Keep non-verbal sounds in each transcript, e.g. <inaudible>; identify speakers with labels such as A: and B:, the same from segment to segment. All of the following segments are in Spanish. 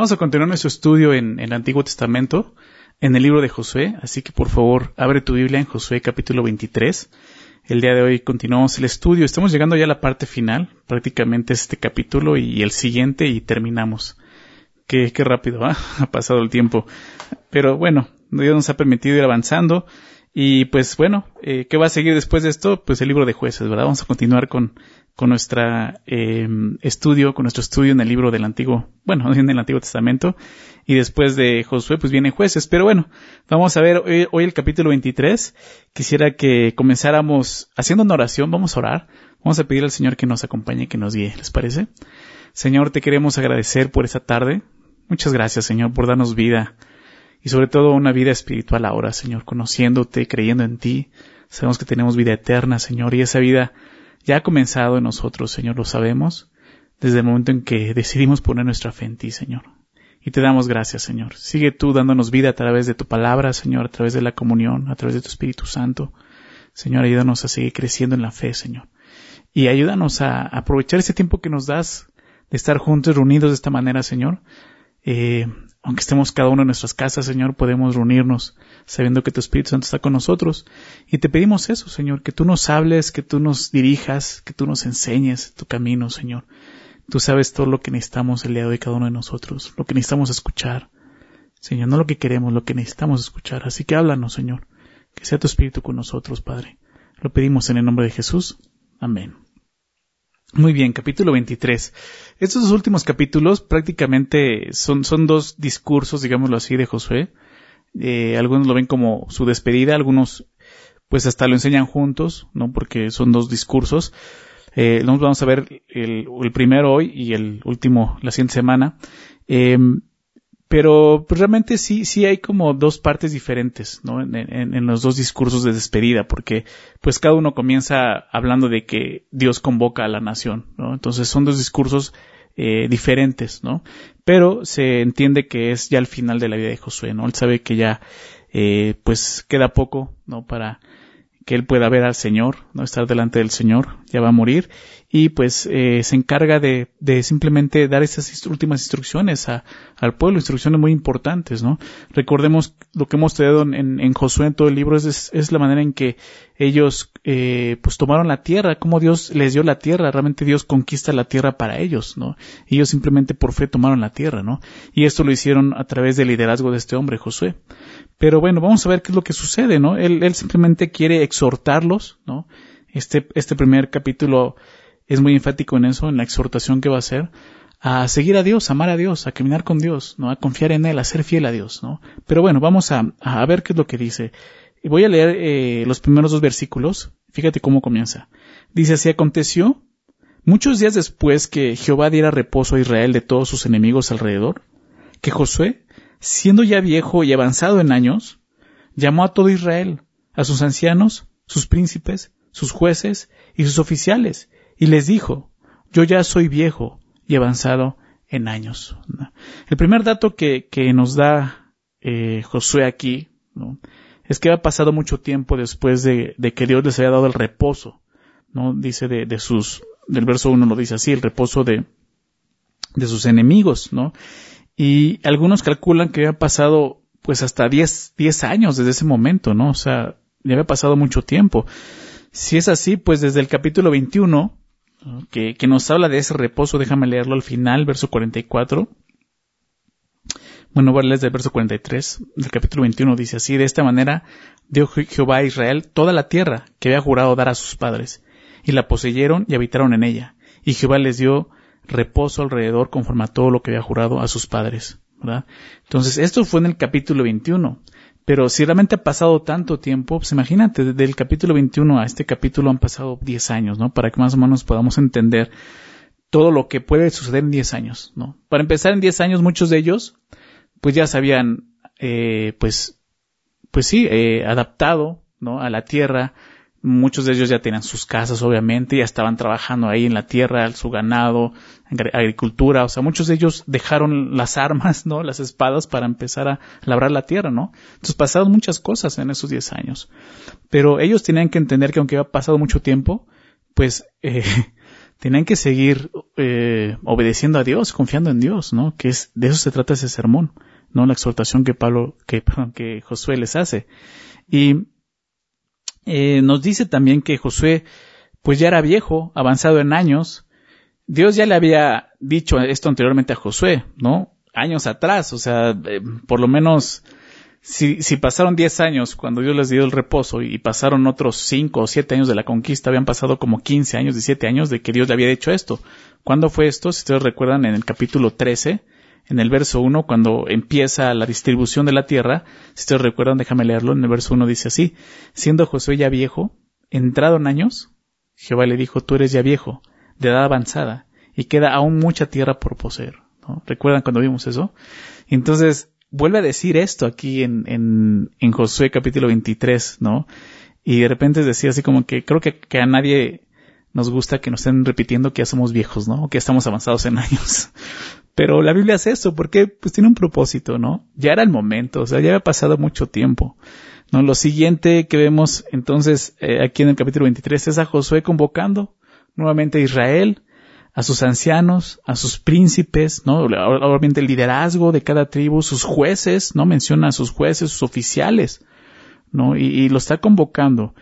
A: Vamos a continuar nuestro estudio en, el Antiguo Testamento, en el libro de Josué, así que por favor abre tu Biblia en Josué capítulo 23. El día de hoy continuamos el estudio, estamos llegando ya a la parte final, prácticamente es este capítulo y el siguiente y terminamos. Qué, qué rápido ¿ah? <laughs> ha pasado el tiempo. Pero bueno, Dios nos ha permitido ir avanzando. Y pues bueno, eh, ¿qué va a seguir después de esto? Pues el libro de jueces, ¿verdad? Vamos a continuar con, con nuestro eh, estudio, con nuestro estudio en el libro del Antiguo, bueno, <laughs> en el Antiguo Testamento. Y después de Josué, pues viene jueces. Pero bueno, vamos a ver hoy, hoy el capítulo 23. Quisiera que comenzáramos haciendo una oración. Vamos a orar. Vamos a pedir al Señor que nos acompañe, que nos guíe. ¿Les parece? Señor, te queremos agradecer por esta tarde. Muchas gracias, Señor, por darnos vida y sobre todo una vida espiritual ahora, Señor, conociéndote, creyendo en ti. Sabemos que tenemos vida eterna, Señor, y esa vida ya ha comenzado en nosotros, Señor, lo sabemos, desde el momento en que decidimos poner nuestra fe en ti, Señor. Y te damos gracias, Señor. Sigue tú dándonos vida a través de tu palabra, Señor, a través de la comunión, a través de tu Espíritu Santo. Señor, ayúdanos a seguir creciendo en la fe, Señor. Y ayúdanos a aprovechar ese tiempo que nos das de estar juntos, reunidos de esta manera, Señor, eh, aunque estemos cada uno en nuestras casas, Señor, podemos reunirnos sabiendo que tu Espíritu Santo está con nosotros. Y te pedimos eso, Señor, que tú nos hables, que tú nos dirijas, que tú nos enseñes tu camino, Señor. Tú sabes todo lo que necesitamos el día de hoy cada uno de nosotros, lo que necesitamos escuchar. Señor, no lo que queremos, lo que necesitamos escuchar. Así que háblanos, Señor. Que sea tu Espíritu con nosotros, Padre. Lo pedimos en el nombre de Jesús. Amén. Muy bien, capítulo 23. Estos dos últimos capítulos prácticamente son, son dos discursos, digámoslo así, de Josué. Eh, algunos lo ven como su despedida, algunos pues hasta lo enseñan juntos, ¿no? Porque son dos discursos. Eh, vamos a ver el, el, primero hoy y el último la siguiente semana. Eh, pero pues, realmente sí, sí hay como dos partes diferentes, ¿no? En, en, los dos discursos de despedida, porque pues cada uno comienza hablando de que Dios convoca a la nación, ¿no? Entonces son dos discursos eh, diferentes, ¿no? Pero se entiende que es ya el final de la vida de Josué, ¿no? Él sabe que ya, eh, pues queda poco, ¿no? Para que él pueda ver al Señor, no estar delante del Señor, ya va a morir y pues eh, se encarga de, de, simplemente dar esas últimas instrucciones a, al pueblo, instrucciones muy importantes, ¿no? Recordemos lo que hemos estudiado en, en, Josué en todo el libro es, es la manera en que ellos eh, pues tomaron la tierra, cómo Dios les dio la tierra, realmente Dios conquista la tierra para ellos, ¿no? Ellos simplemente por fe tomaron la tierra, ¿no? Y esto lo hicieron a través del liderazgo de este hombre, Josué. Pero bueno, vamos a ver qué es lo que sucede, ¿no? Él, simplemente quiere exhortarlos, ¿no? Este, este primer capítulo es muy enfático en eso, en la exhortación que va a hacer, a seguir a Dios, a amar a Dios, a caminar con Dios, ¿no? A confiar en Él, a ser fiel a Dios, ¿no? Pero bueno, vamos a, a ver qué es lo que dice. Voy a leer eh, los primeros dos versículos. Fíjate cómo comienza. Dice así, aconteció, muchos días después que Jehová diera reposo a Israel de todos sus enemigos alrededor, que Josué siendo ya viejo y avanzado en años, llamó a todo Israel, a sus ancianos, sus príncipes, sus jueces y sus oficiales, y les dijo, yo ya soy viejo y avanzado en años. El primer dato que, que nos da eh, Josué aquí es que ha pasado mucho tiempo después de, de, que Dios les haya dado el reposo. ¿no? Dice de, de sus, del verso 1 lo dice así, el reposo de, de sus enemigos, ¿no? Y algunos calculan que había pasado pues hasta 10, 10 años desde ese momento, ¿no? O sea, ya había pasado mucho tiempo. Si es así, pues desde el capítulo 21, que, que nos habla de ese reposo, déjame leerlo al final, verso 44. Bueno, voy a leer desde el verso 43 del capítulo 21, dice así, de esta manera dio Jehová a Israel toda la tierra que había jurado dar a sus padres, y la poseyeron y habitaron en ella, y Jehová les dio reposo alrededor conforme a todo lo que había jurado a sus padres. ¿verdad? Entonces, esto fue en el capítulo 21. Pero si realmente ha pasado tanto tiempo, pues imagínate, desde el capítulo 21 a este capítulo han pasado 10 años, ¿no? Para que más o menos podamos entender todo lo que puede suceder en 10 años, ¿no? Para empezar, en 10 años muchos de ellos, pues ya se habían, eh, pues, pues sí, eh, adaptado, ¿no? A la tierra, Muchos de ellos ya tenían sus casas, obviamente, ya estaban trabajando ahí en la tierra, su ganado, agricultura, o sea, muchos de ellos dejaron las armas, ¿no? Las espadas para empezar a labrar la tierra, ¿no? Entonces pasaron muchas cosas en esos 10 años. Pero ellos tenían que entender que aunque había pasado mucho tiempo, pues, <laughs> eh, tenían que seguir eh, obedeciendo a Dios, confiando en Dios, ¿no? Que es de eso se trata ese sermón, no la exhortación que Pablo, que que Josué les hace. Y eh, nos dice también que Josué, pues ya era viejo, avanzado en años. Dios ya le había dicho esto anteriormente a Josué, ¿no? Años atrás, o sea, eh, por lo menos si, si pasaron 10 años cuando Dios les dio el reposo y pasaron otros 5 o 7 años de la conquista, habían pasado como 15 años, 17 años de que Dios le había hecho esto. ¿Cuándo fue esto? Si ustedes recuerdan en el capítulo 13, en el verso 1, cuando empieza la distribución de la tierra, si ustedes recuerdan, déjame leerlo, en el verso 1 dice así, siendo Josué ya viejo, entrado en años, Jehová le dijo, tú eres ya viejo, de edad avanzada, y queda aún mucha tierra por poseer. ¿Recuerdan cuando vimos eso? Entonces, vuelve a decir esto aquí en, en, en Josué capítulo 23, ¿no? Y de repente es decir así como que creo que, que, a nadie nos gusta que nos estén repitiendo que ya somos viejos, ¿no? O que estamos avanzados en años. Pero la Biblia hace eso porque pues tiene un propósito, ¿no? Ya era el momento, o sea, ya había pasado mucho tiempo. ¿no? Lo siguiente que vemos entonces eh, aquí en el capítulo 23 es a Josué convocando nuevamente a Israel a sus ancianos, a sus príncipes, ¿no? Obviamente el liderazgo de cada tribu, sus jueces, ¿no? Menciona a sus jueces, sus oficiales, ¿no? Y, lo está convocando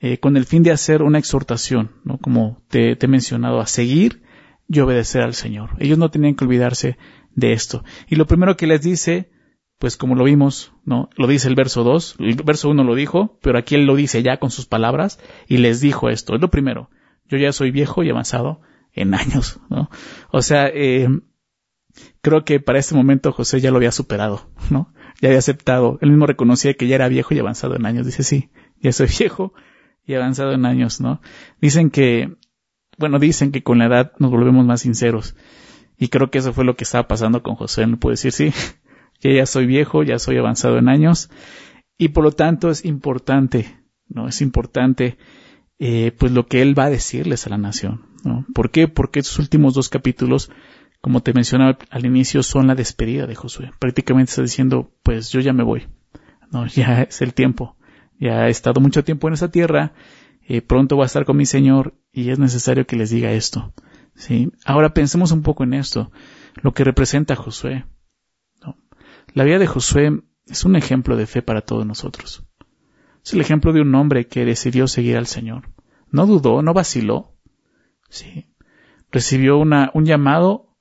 A: eh, con el fin de hacer una exhortación, ¿no? Como te, te, he mencionado, a seguir y obedecer al Señor. Ellos no tenían que olvidarse de esto. Y lo primero que les dice, pues como lo vimos, ¿no? Lo dice el verso 2, el verso 1 lo dijo, pero aquí él lo dice ya con sus palabras y les dijo esto. Es lo primero. Yo ya soy viejo y avanzado en años, ¿no? O sea, eh, creo que para este momento José ya lo había superado, ¿no? Ya había aceptado. Él mismo reconocía que ya era viejo y avanzado en años. Dice, sí, ya soy <laughs> viejo y avanzado en años, ¿no? Dicen que, bueno, dicen que con la edad nos volvemos más sinceros. Y creo que eso fue lo que estaba pasando con José. No puede decir, sí, <laughs> que ya soy viejo, ya soy avanzado en años. Y por lo tanto es importante, ¿no? Es importante, eh, pues lo que él va a decirles a la nación, ¿Por qué? Porque estos últimos dos capítulos, como te mencionaba al inicio, son la despedida de Josué. Prácticamente está diciendo, pues yo ya me voy. No, <laughs> ya es el tiempo. Ya he estado mucho tiempo en esa tierra, eh, pronto voy a estar con mi Señor y es necesario que les diga esto. ¿sí? Ahora pensemos un poco en esto, lo que representa Josué. La vida de Josué es un ejemplo de fe para todos nosotros. Es el ejemplo de un hombre que decidió seguir al Señor. No dudó, no vaciló, Sí. Recibió una, un llamado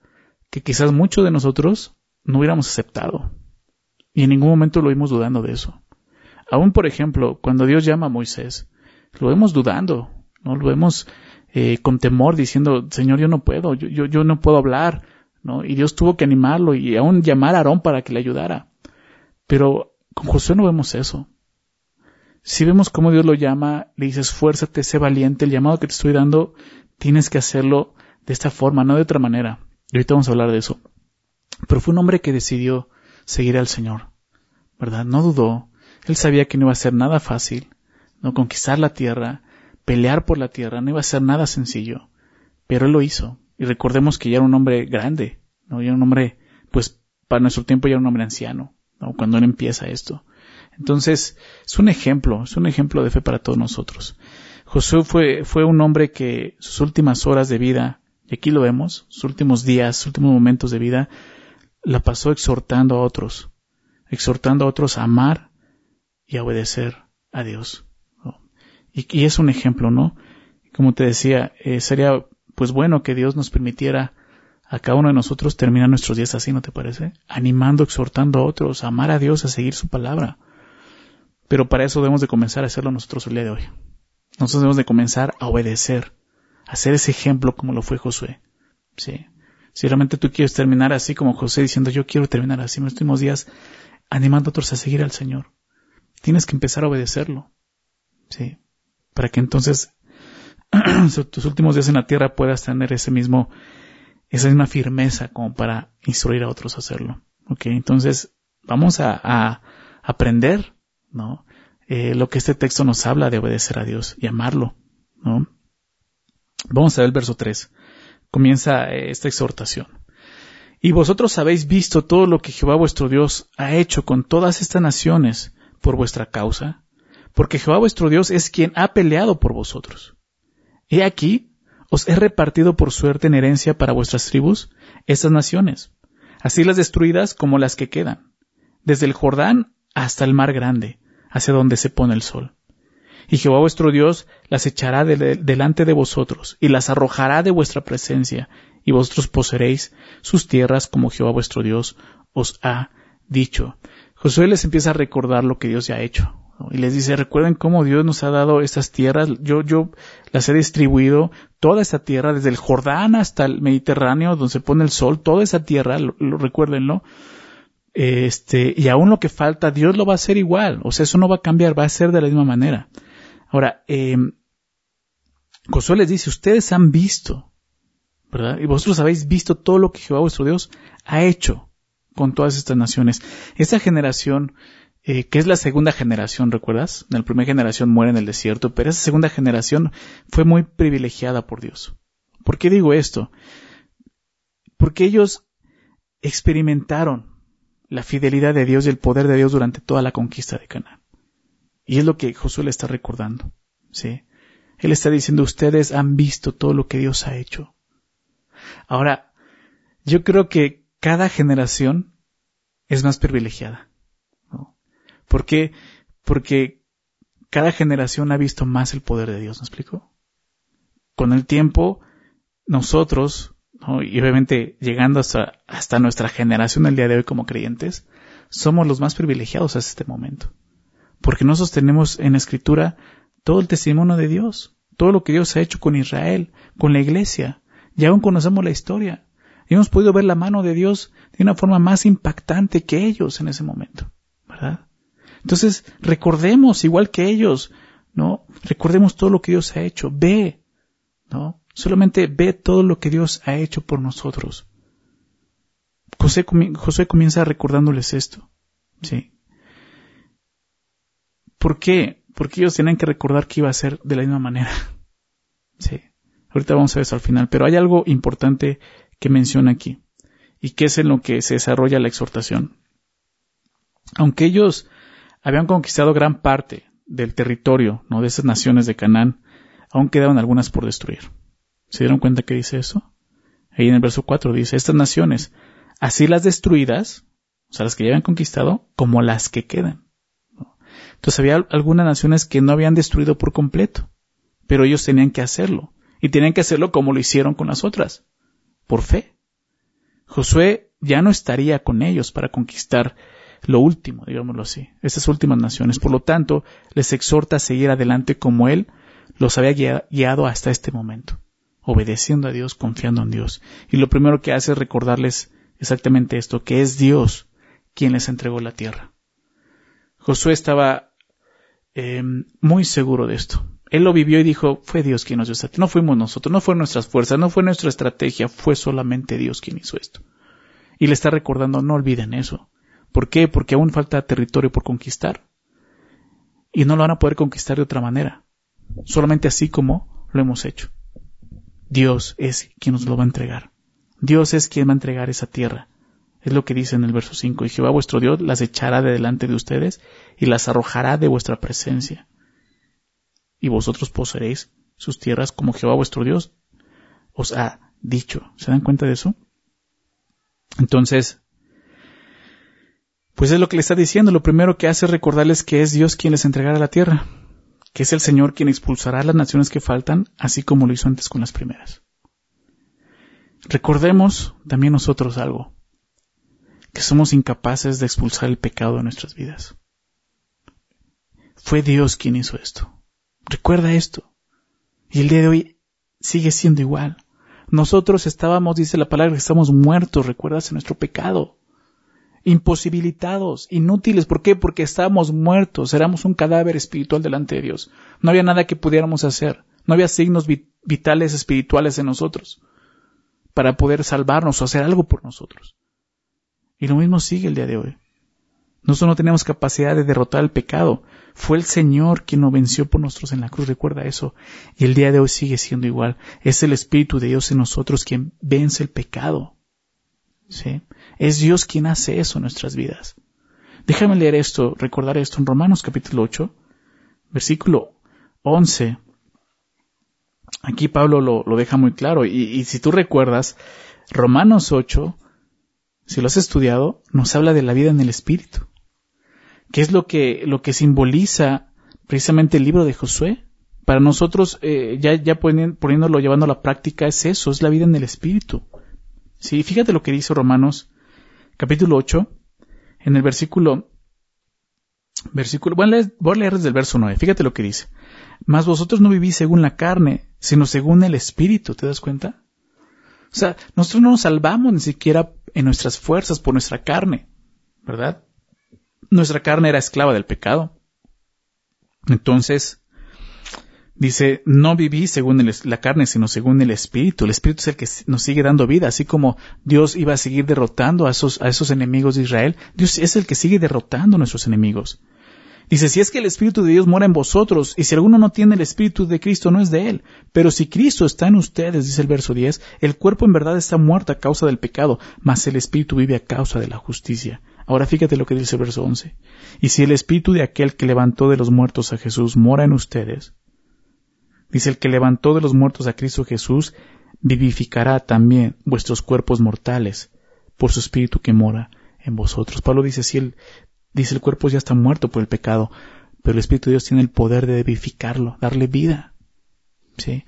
A: que quizás muchos de nosotros no hubiéramos aceptado. Y en ningún momento lo vimos dudando de eso. Aún, por ejemplo, cuando Dios llama a Moisés, lo vemos dudando, ¿no? Lo vemos eh, con temor diciendo, Señor, yo no puedo, yo, yo, yo no puedo hablar, ¿no? Y Dios tuvo que animarlo y aún llamar a Aarón para que le ayudara. Pero con Josué no vemos eso. Si vemos cómo Dios lo llama, le dice esfuérzate, sé valiente, el llamado que te estoy dando tienes que hacerlo de esta forma, no de otra manera. Y ahorita vamos a hablar de eso. Pero fue un hombre que decidió seguir al Señor, ¿verdad? No dudó. Él sabía que no iba a ser nada fácil, no conquistar la tierra, pelear por la tierra, no iba a ser nada sencillo. Pero él lo hizo. Y recordemos que ya era un hombre grande, ¿no? Ya era un hombre, pues, para nuestro tiempo ya era un hombre anciano, ¿no? Cuando él empieza esto. Entonces, es un ejemplo, es un ejemplo de fe para todos nosotros. Josué fue, fue un hombre que sus últimas horas de vida, y aquí lo vemos, sus últimos días, sus últimos momentos de vida, la pasó exhortando a otros, exhortando a otros a amar y a obedecer a Dios. Y, es un ejemplo, ¿no? Como te decía, eh, sería pues bueno que Dios nos permitiera a cada uno de nosotros terminar nuestros días así, ¿no te parece? Animando, exhortando a otros, a amar a Dios, a seguir su palabra. Pero para eso debemos de comenzar a hacerlo nosotros el día de hoy. Nosotros debemos de comenzar a obedecer, a ser ese ejemplo como lo fue Josué. Sí. Si realmente tú quieres terminar así como José diciendo yo quiero terminar así en los últimos días, animando a otros a seguir al Señor, tienes que empezar a obedecerlo. Sí. Para que entonces <clears throat> tus últimos días en la tierra puedas tener ese mismo, esa misma firmeza como para instruir a otros a hacerlo. Ok. Entonces, vamos a, aprender, ¿no? Eh, lo que este texto nos habla de obedecer a Dios y amarlo. ¿no? Vamos a ver el verso 3. Comienza eh, esta exhortación. Y vosotros habéis visto todo lo que Jehová vuestro Dios ha hecho con todas estas naciones por vuestra causa, porque Jehová vuestro Dios es quien ha peleado por vosotros. He aquí, Os he repartido por suerte en herencia para vuestras tribus estas naciones, así las destruidas como las que quedan, desde el Jordán hasta el mar grande, hacia donde se pone el sol. Y Jehová vuestro Dios las echará delante de vosotros, y las arrojará de vuestra presencia, y vosotros poseeréis sus tierras como Jehová vuestro Dios os ha dicho. Josué les empieza a recordar lo que Dios ya ha hecho. Y les dice, recuerden cómo Dios nos ha dado estas tierras, yo, yo las he distribuido, toda esta tierra, desde el Jordán hasta el Mediterráneo, donde se pone el sol, toda esa tierra, lo, recuérdenlo, este, y aún lo que falta, Dios lo va a hacer igual, o sea, eso no va a cambiar, va a ser de la misma manera. Ahora, eh, Josué les dice, ustedes han visto, ¿verdad? Y vosotros habéis visto todo lo que Jehová vuestro Dios ha hecho con todas estas naciones. Esta generación, eh, que es la segunda generación, ¿recuerdas? La primera generación muere en el desierto, pero esa segunda generación fue muy privilegiada por Dios. ¿Por qué digo esto? Porque ellos experimentaron la fidelidad de Dios y el poder de Dios durante toda la conquista de Canaán. Y es lo que Josué le está recordando. ¿sí? Él está diciendo, ustedes han visto todo lo que Dios ha hecho. Ahora, yo creo que cada generación es más privilegiada. ¿Por qué? Porque cada generación ha visto más el poder de Dios, ¿me explico? Con el tiempo, nosotros, y obviamente llegando hasta, hasta nuestra generación el día de hoy como creyentes, somos los más privilegiados hasta este momento porque no sostenemos en la escritura todo el testimonio de Dios, todo lo que Dios ha hecho con Israel, con la iglesia, y aún conocemos la historia. Y hemos podido ver la mano de Dios de una forma más impactante que ellos en ese momento. Entonces, recordemos, igual que ellos, ¿no? Recordemos todo lo que Dios ha hecho. Ve, ¿no? Solamente ve todo lo que Dios ha hecho por nosotros. José, José comienza recordándoles esto, ¿sí? ¿Por qué? Porque ellos tienen que recordar que iba a ser de la misma manera. <laughs> Sí. Ahorita vamos a ver eso al final, pero hay algo importante que menciona aquí y que es en lo que se desarrolla la exhortación. Aunque ellos habían conquistado gran parte del territorio, ¿no? de esas naciones de Canaán, aún quedaban algunas por destruir. ¿Se dieron cuenta que dice eso? Ahí en el verso 4 dice, estas naciones, así las destruidas, o sea, las que ya habían conquistado, como las que quedan. Entonces había algunas naciones que no habían destruido por completo, pero ellos tenían que hacerlo, y tenían que hacerlo como lo hicieron con las otras, por fe. Josué ya no estaría con ellos para conquistar lo último, digámoslo así, estas últimas naciones. Por lo tanto, les exhorta a seguir adelante como Él los había guiado hasta este momento, obedeciendo a Dios, confiando en Dios. Y lo primero que hace es recordarles exactamente esto, que es Dios quien les entregó la tierra. Josué estaba eh, muy seguro de esto. Él lo vivió y dijo, fue Dios quien nos dio esta No fuimos nosotros, no fue nuestras fuerzas, no fue nuestra estrategia, fue solamente Dios quien hizo esto. Y le está recordando, no olviden eso. ¿Por qué? Porque aún falta territorio por conquistar. Y no lo van a poder conquistar de otra manera. Solamente así como lo hemos hecho. Dios es quien nos lo va a entregar. Dios es quien va a entregar esa tierra. Es lo que dice en el verso 5. Y Jehová vuestro Dios las echará de delante de ustedes y las arrojará de vuestra presencia. Y vosotros poseeréis sus tierras como Jehová vuestro Dios os ha dicho. ¿Se dan cuenta de eso? Entonces, pues es lo que le está diciendo. Lo primero que hace es recordarles que es Dios quien les entregará la tierra, que es el Señor quien expulsará las naciones que faltan, así como lo hizo antes con las primeras. Recordemos también nosotros algo que somos incapaces de expulsar el pecado de nuestras vidas. Fue Dios quien hizo esto. Recuerda esto. Y el día de hoy sigue siendo igual. Nosotros estábamos, dice la palabra, que estamos muertos, recuerdas, en nuestro pecado. Imposibilitados, inútiles. ¿Por qué? Porque estábamos muertos, éramos un cadáver espiritual delante de Dios. No había nada que pudiéramos hacer. No había signos vitales espirituales en nosotros para poder salvarnos o hacer algo por nosotros. Y lo mismo sigue el día de hoy. Nosotros no tenemos capacidad de derrotar el pecado. Fue el Señor quien nos venció por nosotros en la cruz, recuerda eso. Y el día de hoy sigue siendo igual. Es el Espíritu de Dios en nosotros quien vence el pecado. ¿Sí? Es Dios quien hace eso en nuestras vidas. Déjame leer esto, recordar esto en Romanos capítulo 8, versículo 11. Aquí Pablo lo, deja muy claro. Y, y, si tú recuerdas, Romanos 8, si lo has estudiado, nos habla de la vida en el Espíritu. ¿Qué es lo que, lo que simboliza precisamente el libro de Josué? Para nosotros, eh, ya, ya poniéndolo, llevando a la práctica, es eso, es la vida en el Espíritu. Sí, fíjate lo que dice Romanos capítulo 8, en el versículo, versículo, voy a leer, voy a leer desde el verso 9, fíjate lo que dice. Mas vosotros no vivís según la carne, sino según el Espíritu, ¿te das cuenta? O sea, nosotros no nos salvamos ni siquiera en nuestras fuerzas por nuestra carne, ¿verdad? Nuestra carne era esclava del pecado. Entonces, dice, no viví según la carne, sino según el Espíritu. El Espíritu es el que nos sigue dando vida, así como Dios iba a seguir derrotando a esos, a esos enemigos de Israel. Dios es el que sigue derrotando a nuestros enemigos. Dice, si es que el Espíritu de Dios mora en vosotros, y si alguno no tiene el Espíritu de Cristo, no es de él. Pero si Cristo está en ustedes, dice el verso 10, el cuerpo en verdad está muerto a causa del pecado, mas el Espíritu vive a causa de la justicia. Ahora fíjate lo que dice el verso 11. Y si el Espíritu de aquel que levantó de los muertos a Jesús mora en ustedes, dice el que levantó de los muertos a Cristo Jesús, vivificará también vuestros cuerpos mortales por su Espíritu que mora en vosotros. Pablo dice, si el, Dice el cuerpo ya está muerto por el pecado, pero el Espíritu de Dios tiene el poder de vivificarlo, darle vida. ¿Sí?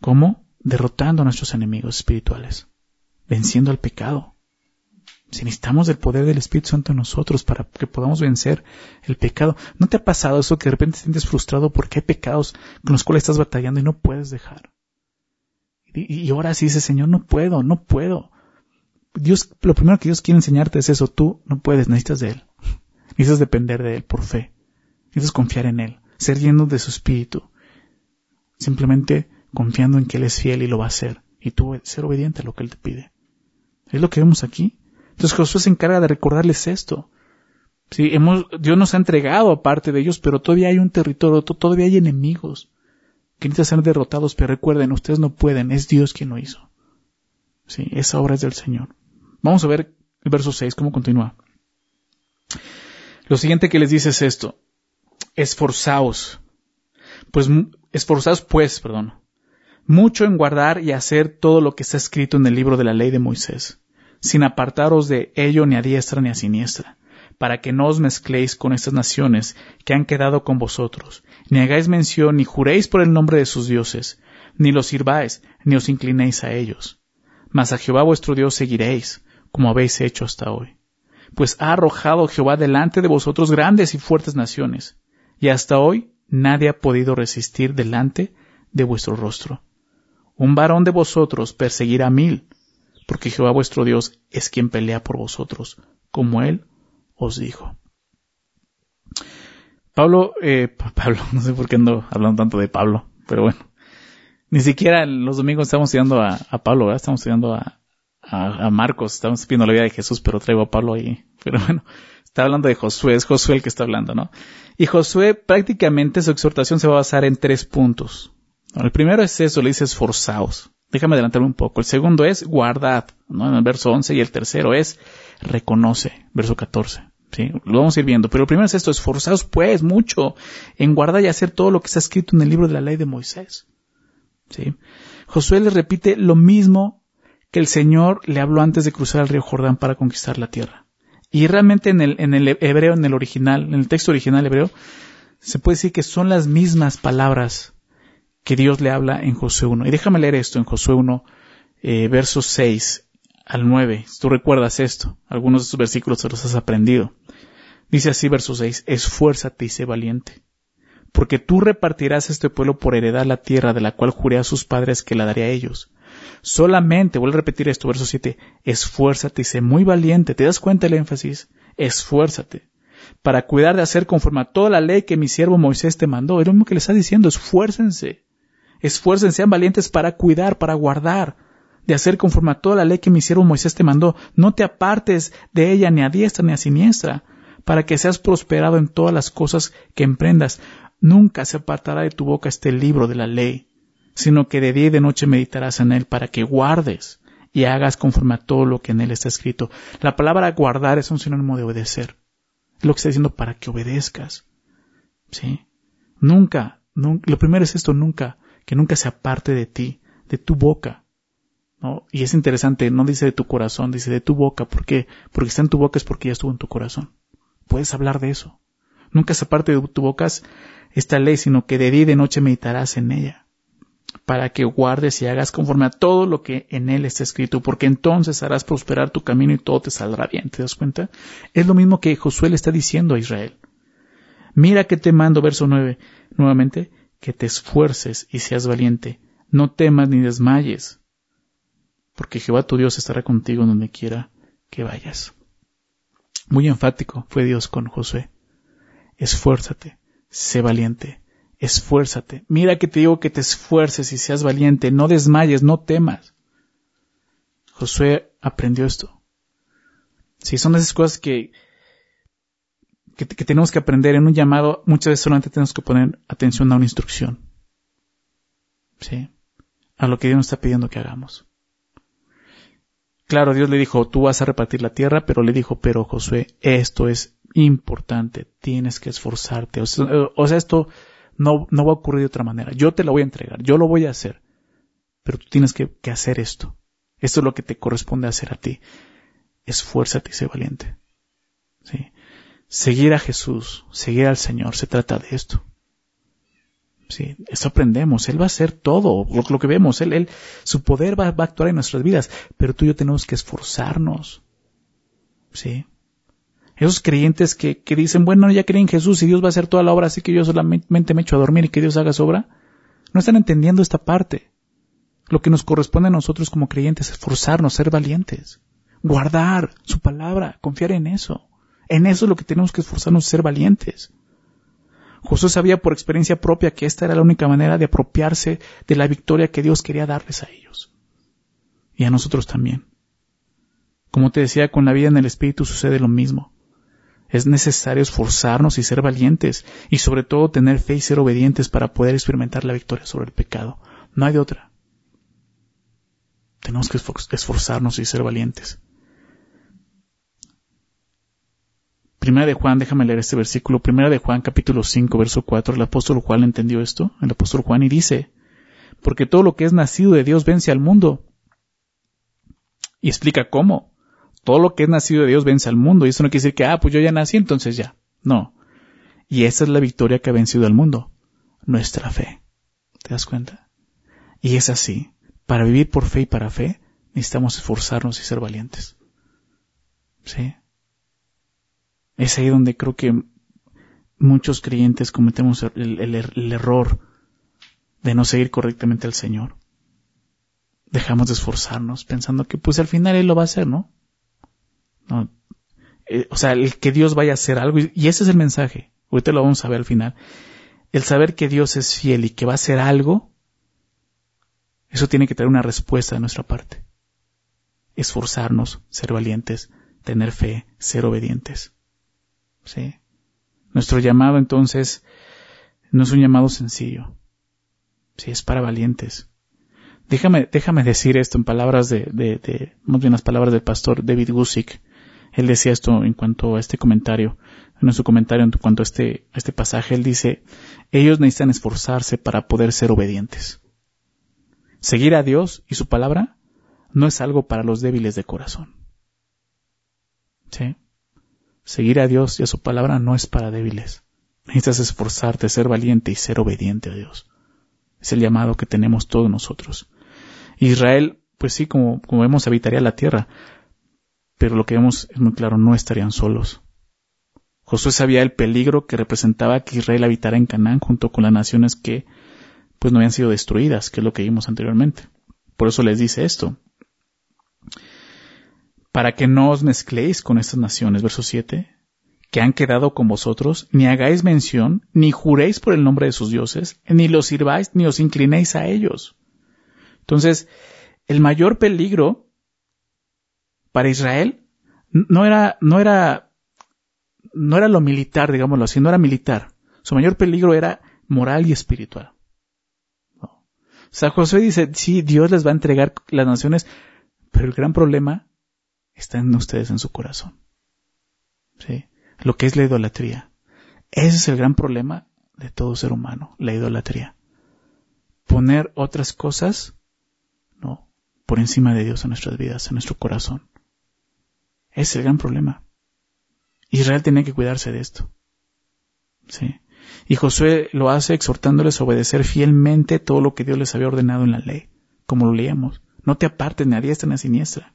A: ¿Cómo? Derrotando a nuestros enemigos espirituales, venciendo al pecado. Si necesitamos el poder del Espíritu Santo en nosotros para que podamos vencer el pecado. ¿No te ha pasado eso que de repente te sientes frustrado porque hay pecados con los cuales estás batallando y no puedes dejar? Y, ahora sí dices, Señor, no puedo, no puedo. Dios, lo primero que Dios quiere enseñarte es eso, tú no puedes, necesitas de Él. <laughs> Necesitas depender de Él por fe. Necesitas confiar en Él, ser lleno de su espíritu. Simplemente confiando en que Él es fiel y lo va a hacer. Y tú ser obediente a lo que Él te pide. Es lo que vemos aquí. Entonces Josué se encarga de recordarles esto. Sí, hemos, Dios nos ha entregado a parte de ellos, pero todavía hay un territorio, todavía hay enemigos que necesitan ser derrotados, pero recuerden, ustedes no pueden, es Dios quien lo hizo. Sí, esa obra es del Señor. Vamos a ver el verso 6, cómo continúa. Lo siguiente que les dice es esto. Esforzaos. Pues, esforzaos pues, perdón. Mucho en guardar y hacer todo lo que está escrito en el libro de la ley de Moisés, sin apartaros de ello ni a diestra ni a siniestra, para que no os mezcléis con estas naciones que han quedado con vosotros, ni hagáis mención ni juréis por el nombre de sus dioses, ni los sirváis, ni os inclinéis a ellos. Mas a Jehová vuestro Dios seguiréis, como habéis hecho hasta hoy pues ha arrojado Jehová delante de vosotros grandes y fuertes naciones, y hasta hoy nadie ha podido resistir delante de vuestro rostro. Un varón de vosotros perseguirá mil, porque Jehová vuestro Dios es quien pelea por vosotros, como él os dijo. Pablo, eh, <laughs> Pablo, no sé por qué ando hablando tanto de Pablo, pero bueno, ni siquiera los domingos estamos estudiando a, Pablo, estamos estudiando a, a, Marcos, estamos viendo la vida de Jesús, pero traigo a Pablo ahí. Pero bueno, está hablando de Josué, es Josué el que está hablando, ¿no? Y Josué prácticamente su exhortación se va a basar en tres puntos. El primero es eso, le dice esforzaos. Déjame adelantarme un poco. El segundo es guardad, ¿no? En el verso 11 y el tercero es reconoce, verso 14. ¿Sí? Lo vamos a ir viendo. Pero el primero es esto, esforzaos pues mucho en guardar y hacer todo lo que está escrito en el libro de la ley de Moisés. ¿Sí? Josué le repite lo mismo que el Señor le habló antes de cruzar el río Jordán para conquistar la tierra. Y realmente en el, en el hebreo, en el original, en el texto original hebreo, se puede decir que son las mismas palabras que Dios le habla en Josué 1. Y déjame leer esto en Josué 1, eh, versos 6 al 9. Si tú recuerdas esto, algunos de estos versículos te los has aprendido. Dice así verso 6, esfuérzate y sé valiente, porque tú repartirás este pueblo por heredar la tierra de la cual juré a sus padres que la daré a ellos Solamente, vuelvo a repetir esto, verso 7, esfuérzate y sé muy valiente. ¿Te das cuenta el énfasis? Esfuérzate. Para cuidar de hacer conforme a toda la ley que mi siervo Moisés te mandó. Es lo mismo que le está diciendo, esfuércense. Esfuércense, sean valientes para cuidar, para guardar, de hacer conforme a toda la ley que mi siervo Moisés te mandó. No te apartes de ella ni a diestra ni a siniestra, para que seas prosperado en todas las cosas que emprendas. Nunca se apartará de tu boca este libro de la ley sino que de día y de noche meditarás en él para que guardes y hagas conforme a todo lo que en él está escrito. La palabra guardar es un sinónimo de obedecer. Es lo que está diciendo para que obedezcas. ¿Sí? Nunca, nunca, lo primero es esto, nunca que nunca se aparte de ti, de tu boca. ¿no? Y es interesante, no dice de tu corazón, dice de tu boca. ¿Por qué? Porque está en tu boca es porque ya estuvo en tu corazón. Puedes hablar de eso. Nunca se aparte de tu boca esta ley, sino que de día y de noche meditarás en ella, para que guardes y hagas conforme a todo lo que en él está escrito, porque entonces harás prosperar tu camino y todo te saldrá bien. ¿Te das cuenta? Es lo mismo que Josué le está diciendo a Israel. Mira que te mando, verso 9, nuevamente, que te esfuerces y seas valiente, no temas ni desmayes, porque Jehová tu Dios estará contigo donde quiera que vayas. Muy enfático fue Dios con Josué. Esfuérzate, sé valiente, esfuérzate. Mira que te digo que te esfuerces y seas valiente, no desmayes, no temas. Josué aprendió esto. Si son esas cosas que, que, tenemos que aprender en un llamado, muchas veces solamente tenemos que poner atención a una instrucción. ¿Sí? A lo que Dios nos está pidiendo que hagamos. Claro, Dios le dijo, tú vas a repartir la tierra, pero le dijo, pero Josué, esto es importante, tienes que esforzarte. O sea, esto no, no va a ocurrir de otra manera. Yo te lo voy a entregar, yo lo voy a hacer, pero tú tienes que, que hacer esto. Esto es lo que te corresponde hacer a ti. Esfuérzate y sé valiente. ¿Sí? Seguir a Jesús, seguir al Señor, se trata de esto. Sí, eso aprendemos. Él va a hacer todo lo, que vemos. Él, él, su poder va, a actuar en nuestras vidas, pero tú y yo tenemos que esforzarnos. Sí. Esos creyentes que, que dicen, bueno, ya creen en Jesús y Dios va a hacer toda la obra, así que yo solamente me echo a dormir y que Dios haga su obra, no están entendiendo esta parte. Lo que nos corresponde a nosotros como creyentes es esforzarnos, ser valientes, guardar su palabra, confiar en eso. En eso es lo que tenemos que esforzarnos, ser valientes. Josué sabía por experiencia propia que esta era la única manera de apropiarse de la victoria que Dios quería darles a ellos. Y a nosotros también. Como te decía, con la vida en el Espíritu sucede lo mismo. Es necesario esforzarnos y ser valientes, y sobre todo tener fe y ser obedientes para poder experimentar la victoria sobre el pecado. No hay de otra. Tenemos que esforzarnos y ser valientes. Primera de Juan, déjame leer este versículo. Primera de Juan, capítulo 5, verso 4. El apóstol Juan entendió esto. El apóstol Juan y dice, porque todo lo que es nacido de Dios vence al mundo. Y explica cómo. Todo lo que es nacido de Dios vence al mundo. Y eso no quiere decir que, ah, pues yo ya nací, entonces ya. No. Y esa es la victoria que ha vencido al mundo. Nuestra fe. ¿Te das cuenta? Y es así. Para vivir por fe y para fe, necesitamos esforzarnos y ser valientes. ¿Sí? Es ahí donde creo que muchos creyentes cometemos el, error de no seguir correctamente al Señor. Dejamos de esforzarnos pensando que pues al final Él lo va a hacer, ¿no? eh, o sea, el que Dios vaya a hacer algo, y ese es el mensaje, ahorita lo vamos a ver al final. El saber que Dios es fiel y que va a hacer algo, eso tiene que tener una respuesta de nuestra parte. Esforzarnos, ser valientes, tener fe, ser obedientes. ¿Sí? Nuestro llamado entonces no es un llamado sencillo, sí, es para valientes. Déjame, déjame decir esto en palabras de, de, de, más bien las palabras del pastor David Gusick. Él decía esto en cuanto a este comentario, en su comentario en cuanto a este, a este pasaje, él dice, ellos necesitan esforzarse para poder ser obedientes. Seguir a Dios y su palabra no es algo para los débiles de corazón. ¿Sí? Seguir a Dios y a su palabra no es para débiles. Necesitas esforzarte, ser valiente y ser obediente a Dios. Es el llamado que tenemos todos nosotros. Israel, pues sí, como, vemos, habitaría la tierra, pero lo que vemos es muy claro, no estarían solos. Josué sabía el peligro que representaba que Israel habitara en Canaán junto con las naciones que pues no habían sido destruidas, que es lo que vimos anteriormente. Por eso les dice esto para que no os mezcléis con estas naciones, verso 7, que han quedado con vosotros, ni hagáis mención, ni juréis por el nombre de sus dioses, ni los sirváis, ni os inclinéis a ellos. Entonces, el mayor peligro para Israel no era, no era, no era lo militar, digámoslo así, no era militar. Su mayor peligro era moral y espiritual. O sea, José dice, sí, Dios les va a entregar las naciones, pero el gran problema está en ustedes en su corazón. ¿Sí? Lo que es la idolatría. Ese es el gran problema de todo ser humano, la idolatría. poner otras cosas, no, por encima de Dios en nuestras vidas, en nuestro corazón. Ese es el gran problema. Israel tenía que cuidarse de esto. Sí. Y Josué lo hace exhortándoles a obedecer fielmente todo lo que Dios les había ordenado en la ley, como lo leíamos. No te apartes ni a diestra ni a siniestra.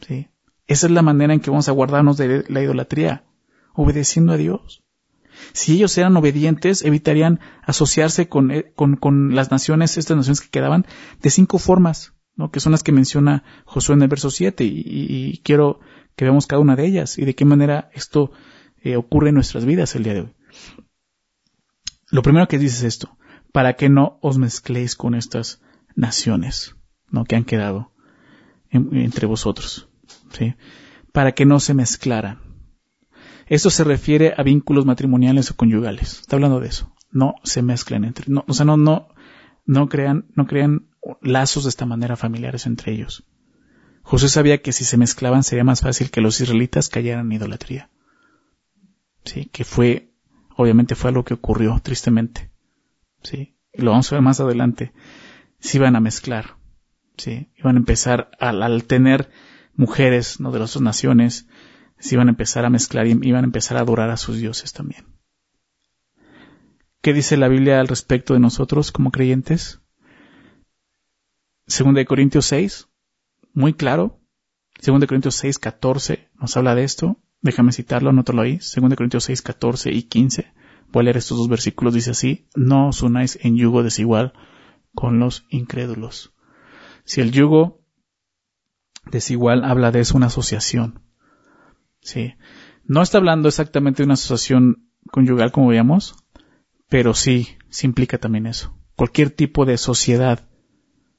A: ¿Sí? Esa es la manera en que vamos a guardarnos de la idolatría, obedeciendo a Dios. Si ellos eran obedientes, evitarían asociarse con, eh, con, con las naciones, estas naciones que quedaban, de cinco formas, ¿no? que son las que menciona Josué en el verso 7, y, quiero que veamos cada una de ellas y de qué manera esto eh, ocurre en nuestras vidas el día de hoy. Lo primero que dice es esto, para que no os mezcléis con estas naciones, ¿no? que han quedado entre vosotros, ¿sí? para que no se mezclaran. Esto se refiere a vínculos matrimoniales o conyugales. Está hablando de eso. No se mezclen entre, no, o sea, no, no, no crean, no crean lazos de esta manera familiares entre ellos. José sabía que si se mezclaban sería más fácil que los israelitas cayeran en idolatría. Sí, que fue, obviamente fue algo que ocurrió tristemente. Sí, y lo vamos a ver más adelante. Se iban a mezclar. Sí, iban a empezar al, al tener mujeres, no de las otras naciones, se iban a empezar a mezclar y iban a empezar a adorar a sus dioses también. ¿Qué dice la Biblia al respecto de nosotros como creyentes? Segunda de Corintios 6, muy claro. Segunda de Corintios 6, 14 nos habla de esto. Déjame citarlo, anótalo ahí. Segunda de Corintios 6, 14 y 15. Voy a leer estos dos versículos. Dice así, no os unáis en yugo desigual con los incrédulos. Si el yugo desigual habla de eso, una asociación. Sí. No está hablando exactamente de una asociación conyugal como veíamos, pero sí, sí implica también eso. Cualquier tipo de sociedad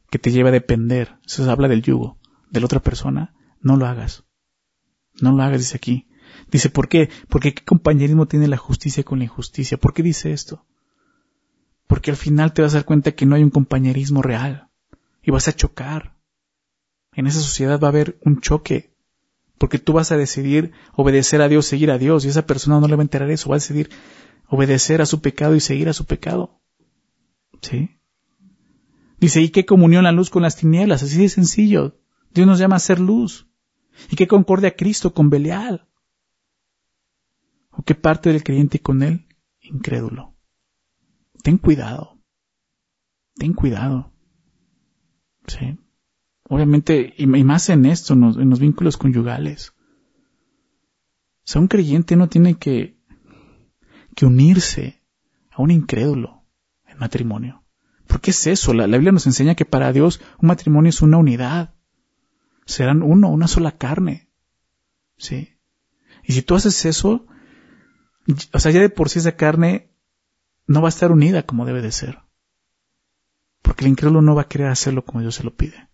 A: que te lleve a depender, se habla del yugo de la otra persona, no lo hagas. No lo hagas, dice aquí. Dice, ¿por qué? Porque qué compañerismo tiene la justicia con la injusticia. ¿Por qué dice esto? Porque al final te vas a dar cuenta que no hay un compañerismo real y vas a chocar. En esa sociedad va a haber un choque porque tú vas a decidir obedecer a Dios, seguir a Dios, y esa persona no le va a enterar eso, va a decidir obedecer a su pecado y seguir a su pecado. ¿Sí? Dice, ¿y qué comunión la luz con las tinieblas? Así de sencillo. Dios nos llama a ser luz. ¿Y qué concordia Cristo con Belial? ¿O qué parte del creyente con él? Incrédulo. Ten cuidado. Ten cuidado. ¿Sí? Obviamente, y más en esto, en los, vínculos conyugales. O sea, un creyente no tiene que, que unirse a un incrédulo en matrimonio. ¿Por qué es eso? La, la, Biblia nos enseña que para Dios un matrimonio es una unidad. Serán uno, una sola carne. ¿Sí? Y si tú haces eso, o sea, ya de por sí esa carne no va a estar unida como debe de ser. Porque el incrédulo no va a querer hacerlo como Dios se lo pide.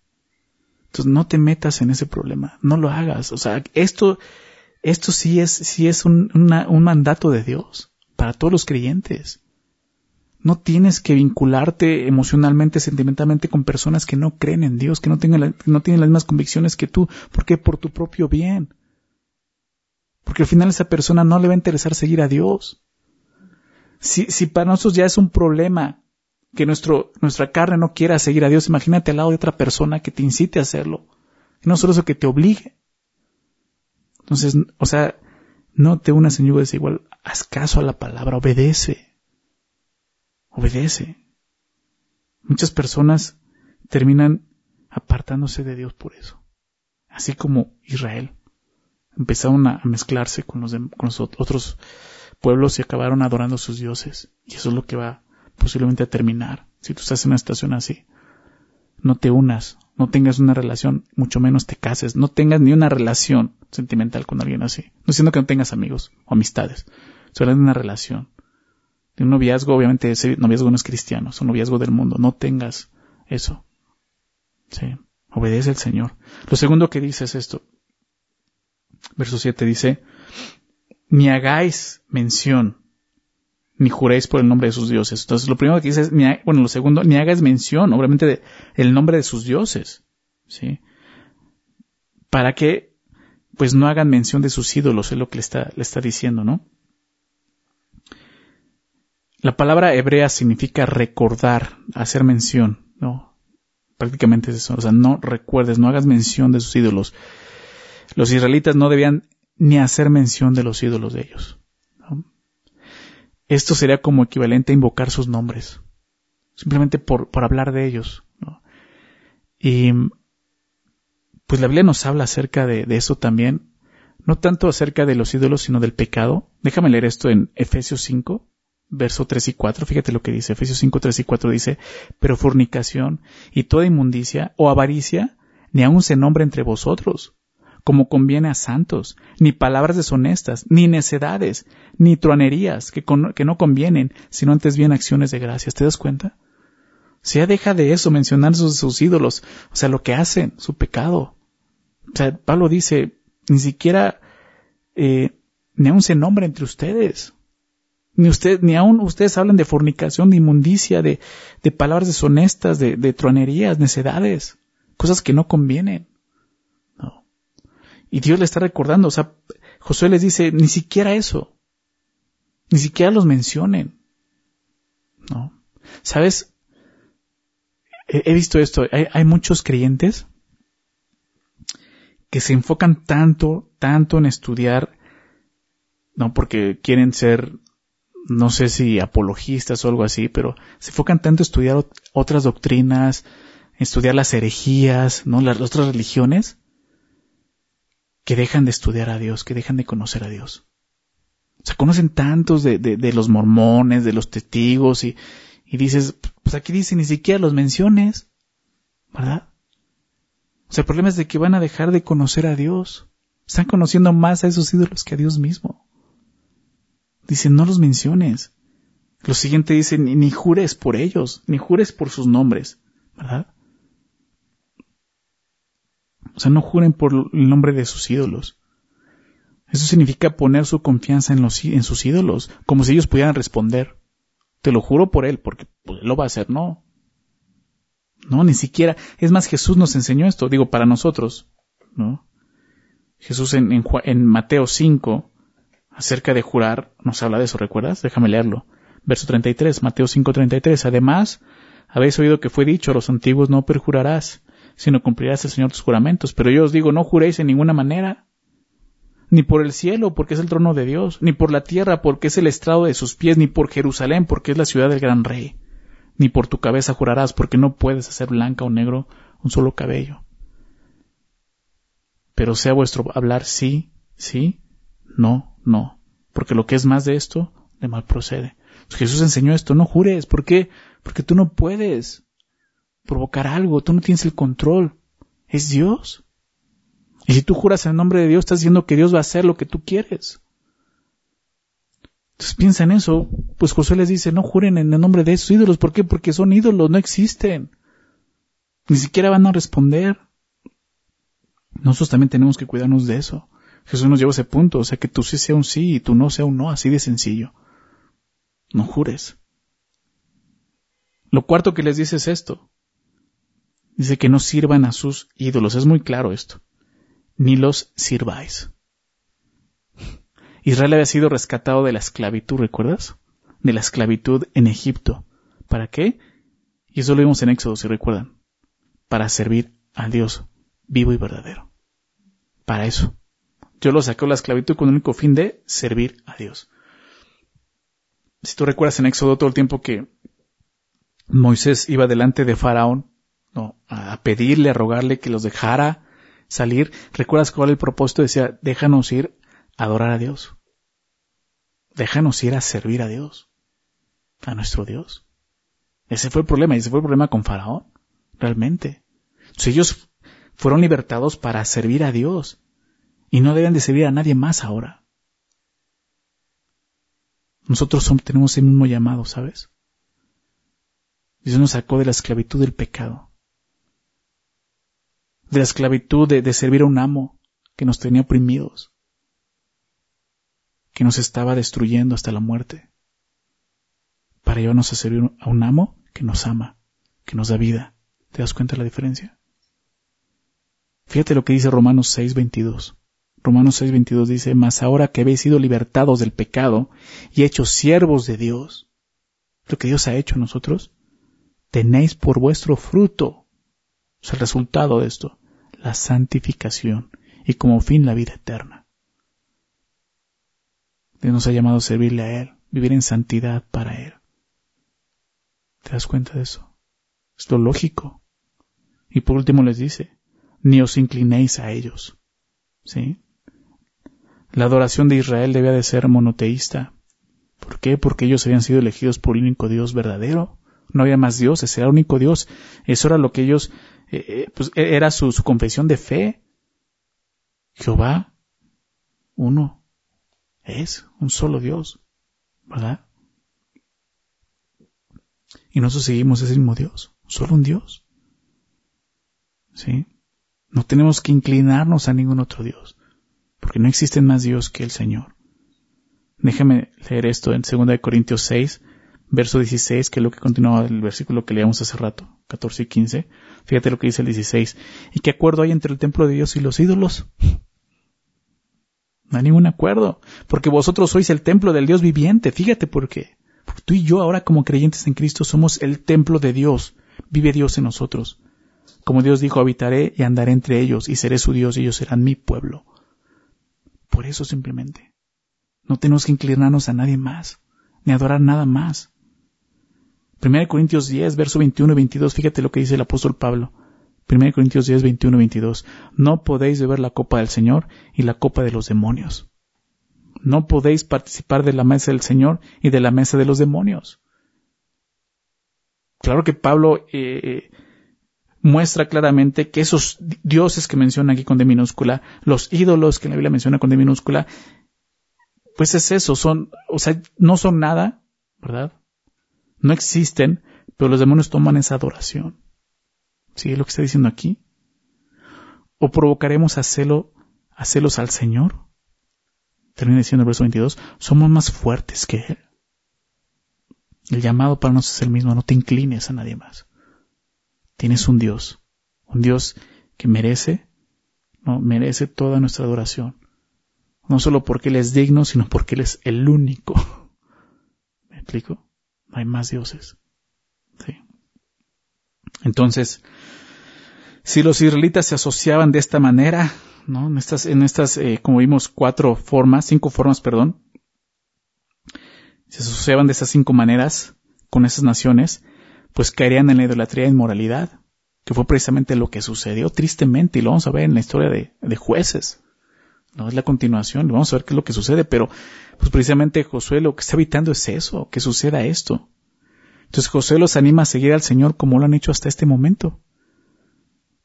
A: Entonces no te metas en ese problema, no lo hagas. O sea, esto, esto sí es, sí es un, mandato de Dios para todos los creyentes. No tienes que vincularte emocionalmente, sentimentalmente con personas que no creen en Dios, que no, tengan no tienen las mismas convicciones que tú, porque por tu propio bien. Porque al final esa persona no le va a interesar seguir a Dios. Si, si para nosotros ya es un problema que nuestro, nuestra carne no quiera seguir a Dios, imagínate al lado de otra persona que te incite a hacerlo. Y no solo eso, que te obligue. Entonces, o sea, no te unas en yugo desigual, haz caso a la palabra, obedece. Obedece. Muchas personas terminan apartándose de Dios por eso. Así como Israel. Empezaron a mezclarse con los, con los otros pueblos y acabaron adorando a sus dioses. Y eso es lo que va posiblemente a terminar, si tú estás en una situación así. No te unas, no tengas una relación, mucho menos te cases, no tengas ni una relación sentimental con alguien así. No diciendo que no tengas amigos o amistades, solo de una relación. De un noviazgo, obviamente ese noviazgo no es cristiano, es un noviazgo del mundo, no tengas eso. Sí, obedece al Señor. Lo segundo que dice es esto. Verso 7 dice, ni hagáis mención ni juréis por el nombre de sus dioses. Entonces, lo primero que dice es, bueno, lo segundo, ni hagas mención, obviamente, del el nombre de sus dioses, ¿sí? Para que, pues, no hagan mención de sus ídolos, es lo que le está, le está diciendo, ¿no? La palabra hebrea significa recordar, hacer mención, ¿no? Prácticamente es eso. O sea, no recuerdes, no hagas mención de sus ídolos. Los israelitas no debían ni hacer mención de los ídolos de ellos. Esto sería como equivalente a invocar sus nombres. Simplemente por, por hablar de ellos. Y pues la Biblia nos habla acerca de, de, eso también. No tanto acerca de los ídolos, sino del pecado. Déjame leer esto en Efesios 5, verso 3 y 4. Fíjate lo que dice. Efesios 5, 3 y 4 dice, pero fornicación y toda inmundicia o avaricia ni aun se nombre entre vosotros como conviene a santos, ni palabras deshonestas, ni necedades, ni truanerías que, no convienen, sino antes bien acciones de gracias. ¿Te das cuenta? O sea, deja de eso, mencionar sus, sus ídolos, o sea, lo que hacen, su pecado. O sea, Pablo dice, ni siquiera, eh, ni aun se nombra entre ustedes. Ni usted, ni aun ustedes hablan de fornicación, de inmundicia, de, de palabras deshonestas, de, de truanerías, necedades, cosas que no convienen. Y Dios le está recordando, o sea, Josué les dice, ni siquiera eso, ni siquiera los mencionen. ¿No? ¿Sabes? He, visto esto, hay, hay muchos creyentes que se enfocan tanto, tanto en estudiar, no porque quieren ser, no sé si apologistas o algo así, pero se enfocan tanto en estudiar otras doctrinas, estudiar las herejías, ¿no? Las otras religiones, que dejan de estudiar a Dios, que dejan de conocer a Dios. O sea, conocen tantos de, de, los mormones, de los testigos, y, y dices, pues aquí dice ni siquiera los menciones, ¿verdad? O sea, el problema es de que van a dejar de conocer a Dios. Están conociendo más a esos ídolos que a Dios mismo. Dicen, no los menciones. Lo siguiente dice, ni, ni jures por ellos, ni jures por sus nombres, ¿verdad? O sea, no juren por el nombre de sus ídolos. Eso significa poner su confianza en, los, sus ídolos, como si ellos pudieran responder. Te lo juro por él, porque pues, lo va a hacer, no. No, ni siquiera. Es más, Jesús nos enseñó esto, digo, para nosotros, ¿no? Jesús en, Mateo 5, acerca de jurar, nos habla de eso, ¿recuerdas? Déjame leerlo. Verso 33, Mateo 5, 33. Además, habéis oído que fue dicho los antiguos no perjurarás, sino cumplirás el Señor tus juramentos. Pero yo os digo, no juréis en ninguna manera, ni por el cielo, porque es el trono de Dios, ni por la tierra, porque es el estrado de sus pies, ni por Jerusalén, porque es la ciudad del gran rey, ni por tu cabeza jurarás, porque no puedes hacer blanca o negro un solo cabello. Pero sea vuestro hablar sí, sí, no, no, porque lo que es más de esto, de mal procede. Jesús enseñó esto, no jures, ¿por qué? Porque tú no puedes provocar algo, tú no tienes el control, es Dios. Y si tú juras en el nombre de Dios, estás diciendo que Dios va a hacer lo que tú quieres. Entonces piensa en eso, pues Josué les dice, no juren en el nombre de esos ídolos, ¿por qué? Porque son ídolos, no existen. Ni siquiera van a responder. Nosotros también tenemos que cuidarnos de eso. Jesús nos lleva a ese punto, o sea, que tú sí sea un sí y tú no sea un no, así de sencillo. No jures. Lo cuarto que les dice es esto. Dice que no sirvan a sus ídolos. Es muy claro esto. Ni los sirváis. Israel había sido rescatado de la esclavitud, ¿recuerdas? De la esclavitud en Egipto. ¿Para qué? Y eso lo vimos en Éxodo, si recuerdan. Para servir a Dios vivo y verdadero. Para eso. Yo lo saqué de la esclavitud con el único fin de servir a Dios. Si tú recuerdas en Éxodo todo el tiempo que Moisés iba delante de Faraón a pedirle, a rogarle que los dejara salir. ¿Recuerdas cuál el propósito? Decía, déjanos ir a adorar a Dios. Déjanos ir a servir a Dios. A nuestro Dios. Ese fue el problema, y ese fue el problema con Faraón. Realmente. ellos fueron libertados para servir a Dios. Y no deben de servir a nadie más ahora. Nosotros tenemos el mismo llamado, ¿sabes? Dios nos sacó de la esclavitud del pecado de la esclavitud de, servir a un amo que nos tenía oprimidos, que nos estaba destruyendo hasta la muerte, para llevarnos a servir a un amo que nos ama, que nos da vida. ¿Te das cuenta de la diferencia? Fíjate lo que dice Romanos 6:22. Romanos 6:22 dice, mas ahora que habéis sido libertados del pecado y hechos siervos de Dios, lo que Dios ha hecho en nosotros, tenéis por vuestro fruto, sea, el resultado de esto, la santificación y como fin la vida eterna. Dios nos ha llamado a servirle a Él, vivir en santidad para Él. ¿Te das cuenta de eso? Es lo lógico. Y por último les dice, ni os inclinéis a ellos. ¿Sí? La adoración de Israel debía de ser monoteísta. ¿Por qué? Porque ellos habían sido elegidos por el único Dios verdadero. No había más dioses, era el único Dios. Eso era lo que ellos, eh, eh, pues e, era su, su confesión de fe. Jehová, uno, es un solo Dios, ¿verdad? Y nosotros seguimos ese mismo Dios, solo un Dios. ¿Sí? No tenemos que inclinarnos a ningún otro Dios, porque no existe más Dios que el Señor. Déjame leer esto en 2 Corintios 6, verso 16, que es lo que continúa el versículo que leíamos hace rato, 14 y 15. Fíjate lo que dice el 16. ¿Y qué acuerdo hay entre el templo de Dios y los ídolos? No hay ningún acuerdo, porque vosotros sois el templo del Dios viviente. Fíjate por qué. Porque tú y yo ahora como creyentes en Cristo somos el templo de Dios. Vive Dios en nosotros. Como Dios dijo, habitaré y andaré entre ellos y seré su Dios y ellos serán mi pueblo. Por eso simplemente. No tenemos que inclinarnos a nadie más, ni adorar nada más. 1 Corintios 10, verso 21 y 22, fíjate lo que dice el apóstol Pablo. 1 Corintios 10, 21 y 22. No podéis beber la copa del Señor y la copa de los demonios. No podéis participar de la mesa del Señor y de la mesa de los demonios. Claro que Pablo eh, muestra claramente que esos dioses que menciona aquí con D minúscula, los ídolos que la Biblia menciona con D minúscula, pues es eso, son, o sea, no son nada, ¿verdad? No existen, pero los demonios toman esa adoración. ¿Sí es lo que está diciendo aquí? ¿O provocaremos a, celo, a celos al Señor? Termina diciendo el verso 22, somos más fuertes que Él. El llamado para nosotros es el mismo, no te inclines a nadie más. Tienes un Dios, un Dios que merece, no, merece toda nuestra adoración. No solo porque Él es digno, sino porque Él es el único. <laughs> ¿Me explico? Hay más dioses. Sí. Entonces, si los israelitas se asociaban de esta manera, ¿no? En estas, en estas eh, como vimos, cuatro formas, cinco formas, perdón, se asociaban de estas cinco maneras con esas naciones, pues caerían en la idolatría e inmoralidad, que fue precisamente lo que sucedió tristemente, y lo vamos a ver en la historia de, de jueces. No es la continuación, vamos a ver qué es lo que sucede, pero pues precisamente Josué lo que está evitando es eso, que suceda esto. Entonces Josué los anima a seguir al Señor como lo han hecho hasta este momento.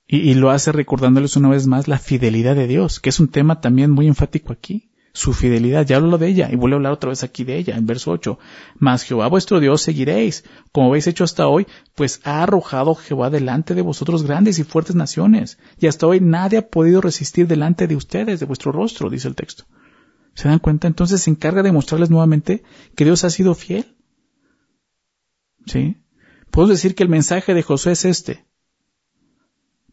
A: Y, y, lo hace recordándoles una vez más la fidelidad de Dios, que es un tema también muy enfático aquí su fidelidad. Ya hablo de ella y vuelvo a hablar otra vez aquí de ella, en verso 8. Mas Jehová vuestro Dios seguiréis, como habéis hecho hasta hoy, pues ha arrojado Jehová delante de vosotros grandes y fuertes naciones, y hasta hoy nadie ha podido resistir delante de ustedes, de vuestro rostro, dice el texto. ¿Se dan cuenta? Entonces se encarga de mostrarles nuevamente que Dios ha sido fiel. ¿Sí? Puedo decir que el mensaje de Josué es este.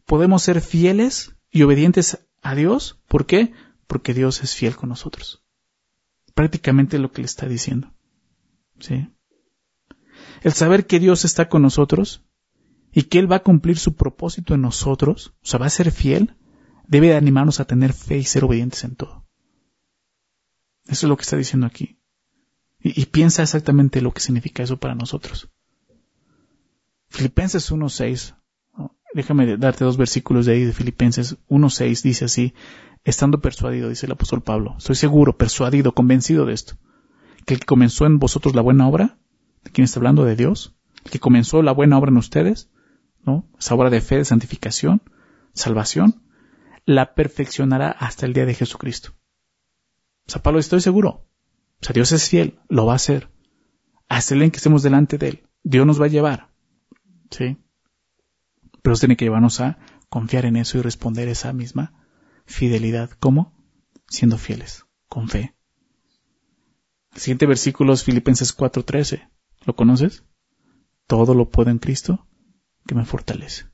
A: Podemos ser fieles y obedientes a Dios. ¿Por qué? Porque Dios es fiel con nosotros. Prácticamente lo que le está diciendo. ¿Sí? El saber que Dios está con nosotros y que Él va a cumplir su propósito en nosotros, o sea, va a ser fiel, debe de animarnos a tener fe y ser obedientes en todo. Eso es lo que está diciendo aquí. Y, y piensa exactamente lo que significa eso para nosotros. Filipenses 1.6 Déjame darte dos versículos de ahí de Filipenses 1.6. Dice así, estando persuadido, dice el apóstol Pablo, estoy seguro, persuadido, convencido de esto, que el que comenzó en vosotros la buena obra, ¿de quién está hablando? De Dios, el que comenzó la buena obra en ustedes, ¿no? Esa obra de fe, de santificación, salvación, la perfeccionará hasta el día de Jesucristo. O sea, Pablo, estoy seguro. O sea, Dios es fiel, lo va a hacer. Hasta el día en que estemos delante de Él, Dios nos va a llevar. ¿Sí? Pero tiene que llevarnos a confiar en eso y responder esa misma fidelidad. ¿Cómo? Siendo fieles, con fe. El siguiente versículo es Filipenses 4:13. ¿Lo conoces? Todo lo puedo en Cristo que me fortalece.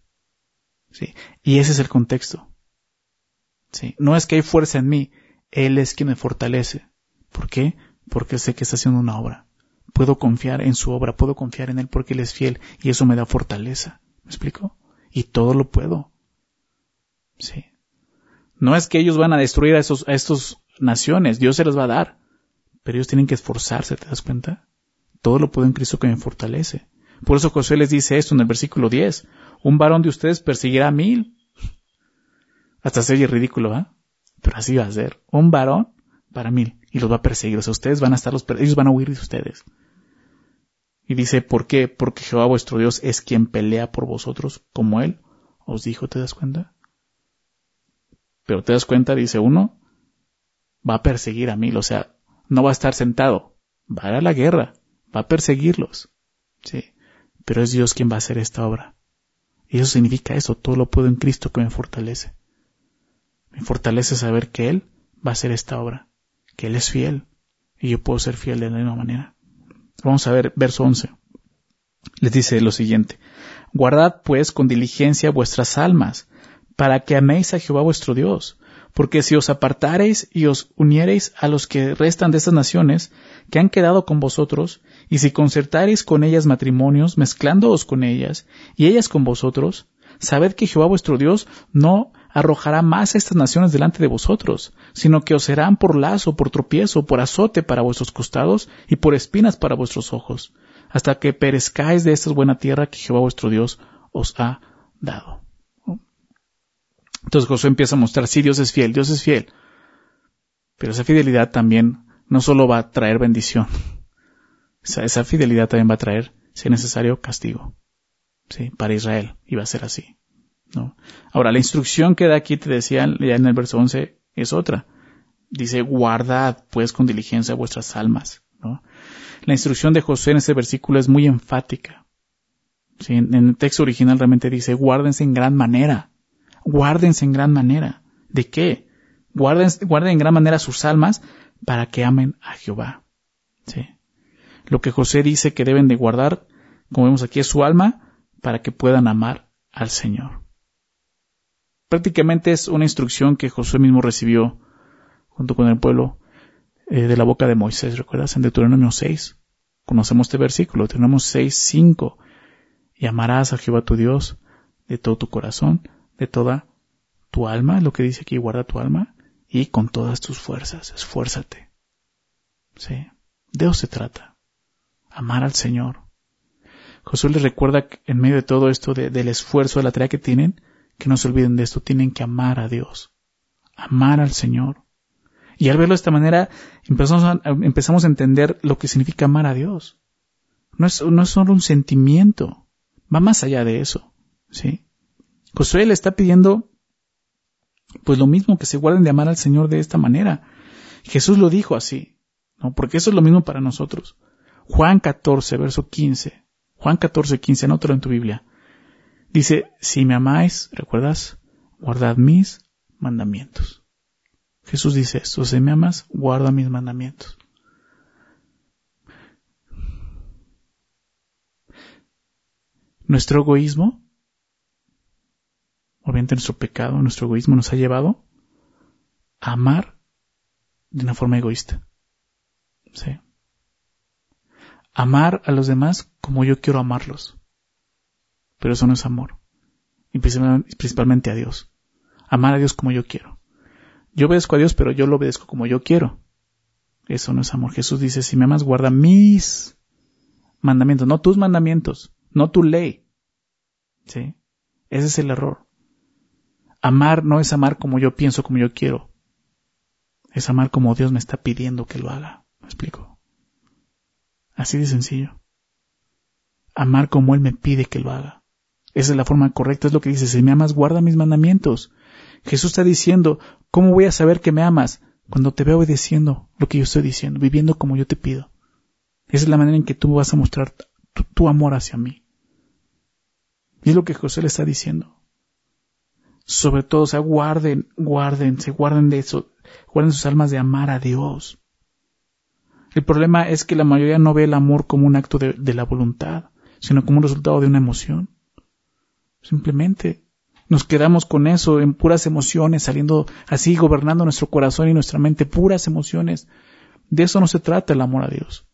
A: ¿Sí? Y ese es el contexto. ¿Sí? No es que hay fuerza en mí, Él es quien me fortalece. ¿Por qué? Porque sé que está haciendo una obra. puedo confiar en su obra, puedo confiar en Él porque Él es fiel y eso me da fortaleza. ¿Me explico? Y todo lo puedo. Sí. No es que ellos van a destruir a esos, a estos naciones, Dios se las va a dar. Pero ellos tienen que esforzarse, ¿te das cuenta? Todo lo puedo en Cristo que me fortalece. Por eso José les dice esto en el versículo 10. Un varón de ustedes perseguirá a mil. Hasta se oye ridículo, ¿ah? Pero así va a ser. Un varón para mil. Y los va a perseguir. O sea, ustedes van a estar los, ellos van a huir de ustedes. Y dice, ¿por qué? Porque Jehová vuestro Dios es quien pelea por vosotros, como Él os dijo, ¿te das cuenta? Pero te das cuenta, dice uno, va a perseguir a mil, o sea, no va a estar sentado, va a a la guerra, va a perseguirlos. Sí, pero es Dios quien va a hacer esta obra. Y eso significa eso, todo lo puedo en Cristo que me fortalece. Me fortalece saber que Él va a hacer esta obra, que Él es fiel, y yo puedo ser fiel de la misma manera. Vamos a ver verso 11. Les dice lo siguiente, Guardad pues con diligencia vuestras almas, para que améis a Jehová vuestro Dios, porque si os apartareis y os uniereis a los que restan de estas naciones, que han quedado con vosotros, y si concertareis con ellas matrimonios, mezclándoos con ellas, y ellas con vosotros, sabed que Jehová vuestro Dios no arrojará más estas naciones delante de vosotros, sino que os serán por lazo, por tropiezo, por azote para vuestros costados, y por espinas para vuestros ojos, hasta que perezcáis de esta buena tierra que Jehová vuestro Dios os ha dado. Entonces Josué empieza a mostrar, sí, Dios es fiel, Dios es fiel. Pero esa fidelidad también no solo va a traer bendición, esa, fidelidad también va a traer, si es necesario, castigo. Sí, para Israel, y va a ser así. Ahora, la instrucción que da aquí, te decía ya en el verso 11, es otra. Dice, guardad pues con diligencia vuestras almas. ¿no? La instrucción de José en este versículo es muy enfática. En, el texto original realmente dice, guárdense en gran manera guárdense en gran manera. ¿De qué? Guarden, guarden en gran manera sus almas para que amen a Jehová. Lo que José dice que deben de guardar, como vemos aquí, es su alma para que puedan amar al Señor. Prácticamente es una instrucción que José mismo recibió junto con el pueblo eh, de la boca de Moisés. ¿Recuerdas? En Deuteronomio 6. Conocemos este versículo, Deuteronomio 6, 5. Y amarás a Jehová tu Dios de todo tu corazón, de toda tu alma, lo que dice aquí, guarda tu alma, y con todas tus fuerzas, esfuérzate. Sí, de eso se trata. Amar al Señor. Josué les recuerda en medio de todo esto del esfuerzo, de la tarea que tienen, que no se olviden de esto, tienen que amar a Dios, amar al Señor. Y al verlo de esta manera, empezamos a, empezamos a entender lo que significa amar a Dios. No es, no es solo un sentimiento, va más allá de eso, ¿sí? Josué le está pidiendo pues lo mismo que se guarden de amar al Señor de esta manera. Jesús lo dijo así, ¿no? Porque eso es lo mismo para nosotros. Juan 14, verso 15. Juan 14, 15, anótalo en tu Biblia. Dice, si me amáis, ¿recuerdas? Guardad mis mandamientos. Jesús dice esto, si me amas, guarda mis mandamientos. Nuestro egoísmo obviamente nuestro pecado, nuestro egoísmo nos ha llevado a amar de una forma egoísta. ¿Sí? Amar a los demás como yo quiero amarlos. Pero eso no es amor. Y principalmente a Dios. Amar a Dios como yo quiero. Yo obedezco a Dios, pero yo lo obedezco como yo quiero. Eso no es amor. Jesús dice, si me amas, guarda mis mandamientos, no tus mandamientos, no tu ley. ¿Sí? Ese es el error. Amar no es amar como yo pienso, como yo quiero. Es amar como Dios me está pidiendo que lo haga. ¿Me explico? Así de sencillo. Amar como Él me pide que lo haga. Esa es la forma correcta, es lo que dice, si me amas, guarda mis mandamientos. Jesús está diciendo, ¿cómo voy a saber que me amas? Cuando te veo obedeciendo lo que yo estoy diciendo, viviendo como yo te pido. Esa es la manera en que tú vas a mostrar tu, amor hacia mí. Y es lo que José le está diciendo sobre todo, o sea, guarden, guarden, se guarden de eso, guarden sus almas de amar a Dios. El problema es que la mayoría no ve el amor como un acto de, de la voluntad, sino como un resultado de una emoción. Simplemente nos quedamos con eso, en puras emociones, saliendo así, gobernando nuestro corazón y nuestra mente, puras emociones. De eso no se trata el amor a Dios.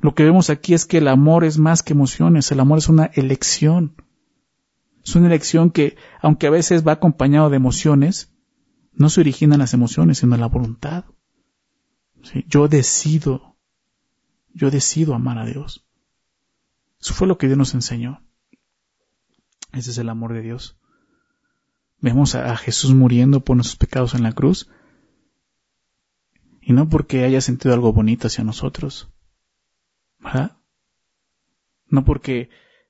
A: Lo que vemos aquí es que el amor es más que emociones, el amor es una elección. Es una elección que, aunque a veces va acompañado de emociones, no se originan las emociones, sino la voluntad. Yo decido, yo decido amar a Dios. Eso fue lo que Dios nos enseñó. Ese es el amor de Dios. Vemos a, Jesús muriendo por nuestros pecados en la cruz. Y no porque haya sentido algo bonito hacia nosotros. ¿Verdad? No porque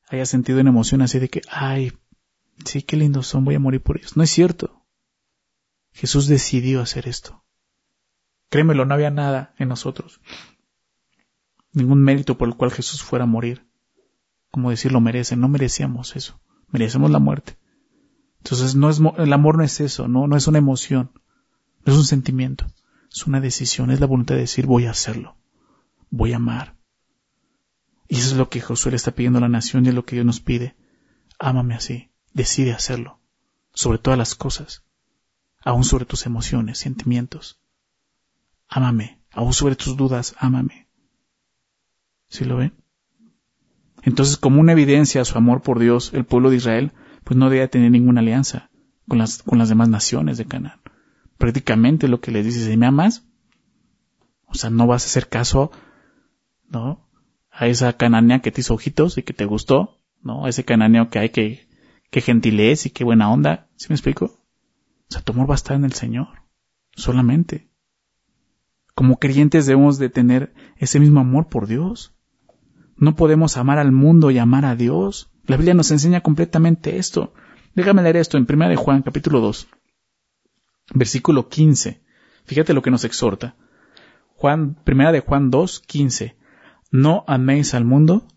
A: haya sentido una emoción así de que, ay, sí, qué lindos son, voy a morir por ellos. No es cierto. Jesús decidió hacer esto. Créemelo, no había nada en nosotros. Ningún mérito por el cual Jesús fuera a morir. Como decir lo merece, no merecíamos eso. Merecemos la muerte. Entonces no es, el amor no es eso, no, no es una emoción, no es un sentimiento, es una decisión, es la voluntad de decir voy a hacerlo, voy a amar. Y eso es lo que Josué le está pidiendo a la nación y es lo que Dios nos pide. Ámame así, decide hacerlo, sobre todas las cosas aún sobre tus emociones, sentimientos. Ámame, aún sobre tus dudas, ámame. ¿Sí lo ven? Entonces, como una evidencia a su amor por Dios, el pueblo de Israel, pues no debía tener ninguna alianza con las, con las demás naciones de Canaán. Prácticamente lo que les dice, si me amas, o sea, no vas a hacer caso, ¿no? A esa cananea que te hizo ojitos y que te gustó, ¿no? A ese cananeo que hay que, que gentilez y qué buena onda. ¿Sí me explico? O sea, tu amor va a estar en el Señor, solamente. Como creyentes debemos de tener ese mismo amor por Dios. No podemos amar al mundo y amar a Dios. La Biblia nos enseña completamente esto. Déjame leer esto en 1 de Juan, capítulo 2, versículo 15. Fíjate lo que nos exhorta. Juan, 1 de Juan 2, 15. No améis al mundo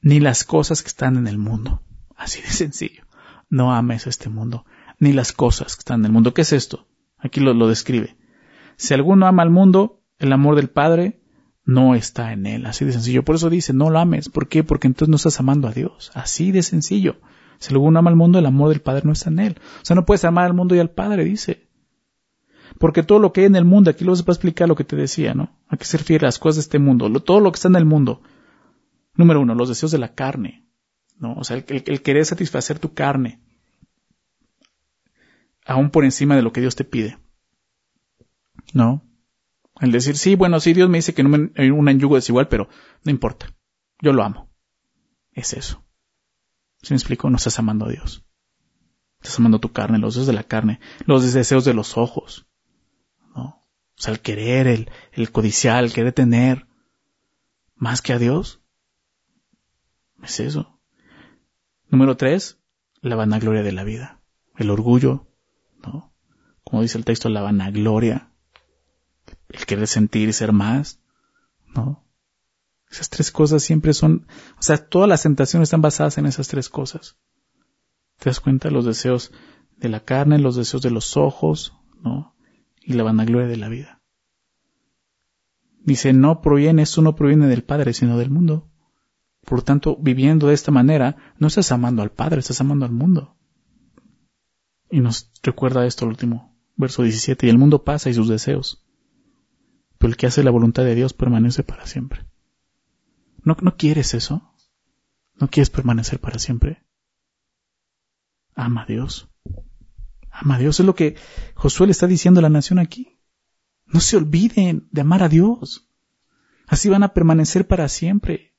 A: ni las cosas que están en el mundo. Así de sencillo. No ames a este mundo ni las cosas que están en el mundo. ¿Qué es esto? Aquí lo, lo describe. Si alguno ama al mundo, el amor del Padre no está en él. Así de sencillo. Por eso dice, no lo ames. ¿Por qué? Porque entonces no estás amando a Dios. Así de sencillo. Si alguno ama al mundo, el amor del Padre no está en él. O sea, no puedes amar al mundo y al Padre, dice. Porque todo lo que hay en el mundo, aquí lo vas a explicar lo que te decía, ¿no? A qué se refiere las cosas de este mundo. todo lo que está en el mundo. Número uno, los deseos de la carne. ¿no? O sea, el querer satisfacer tu carne aún por encima de lo que Dios te pide. ¿No? El decir, sí, bueno, sí, Dios me dice que no me, hay un yugo desigual, pero no importa. Yo lo amo. Es eso. ¿Se me explico? No estás amando a Dios. Estás amando tu carne, los deseos de la carne, los deseos de los ojos. ¿No? O sea, el querer, el, el codiciar, el querer tener más que a Dios. Es eso. Número tres, la vanagloria de la vida. El orgullo, ¿no? Como dice el texto, la vanagloria, el querer sentir y ser más, ¿no? Esas tres cosas siempre son, o sea, todas las tentaciones están basadas en esas tres cosas. ¿Te das cuenta? Los deseos de la carne, los deseos de los ojos, ¿no? Y la vanagloria de la vida. Dice, no proviene, esto no proviene del Padre, sino del mundo. Por tanto, viviendo de esta manera, no estás amando al Padre, estás amando al mundo. Y nos recuerda esto el último, verso 17, y el mundo pasa y sus deseos, pero el que hace la voluntad de Dios permanece para siempre. ¿No, no quieres eso? ¿No quieres permanecer para siempre? Ama a Dios. Ama a Dios. Es lo que Josué le está diciendo a la nación aquí. No se olviden de amar a Dios. Así van a permanecer para siempre.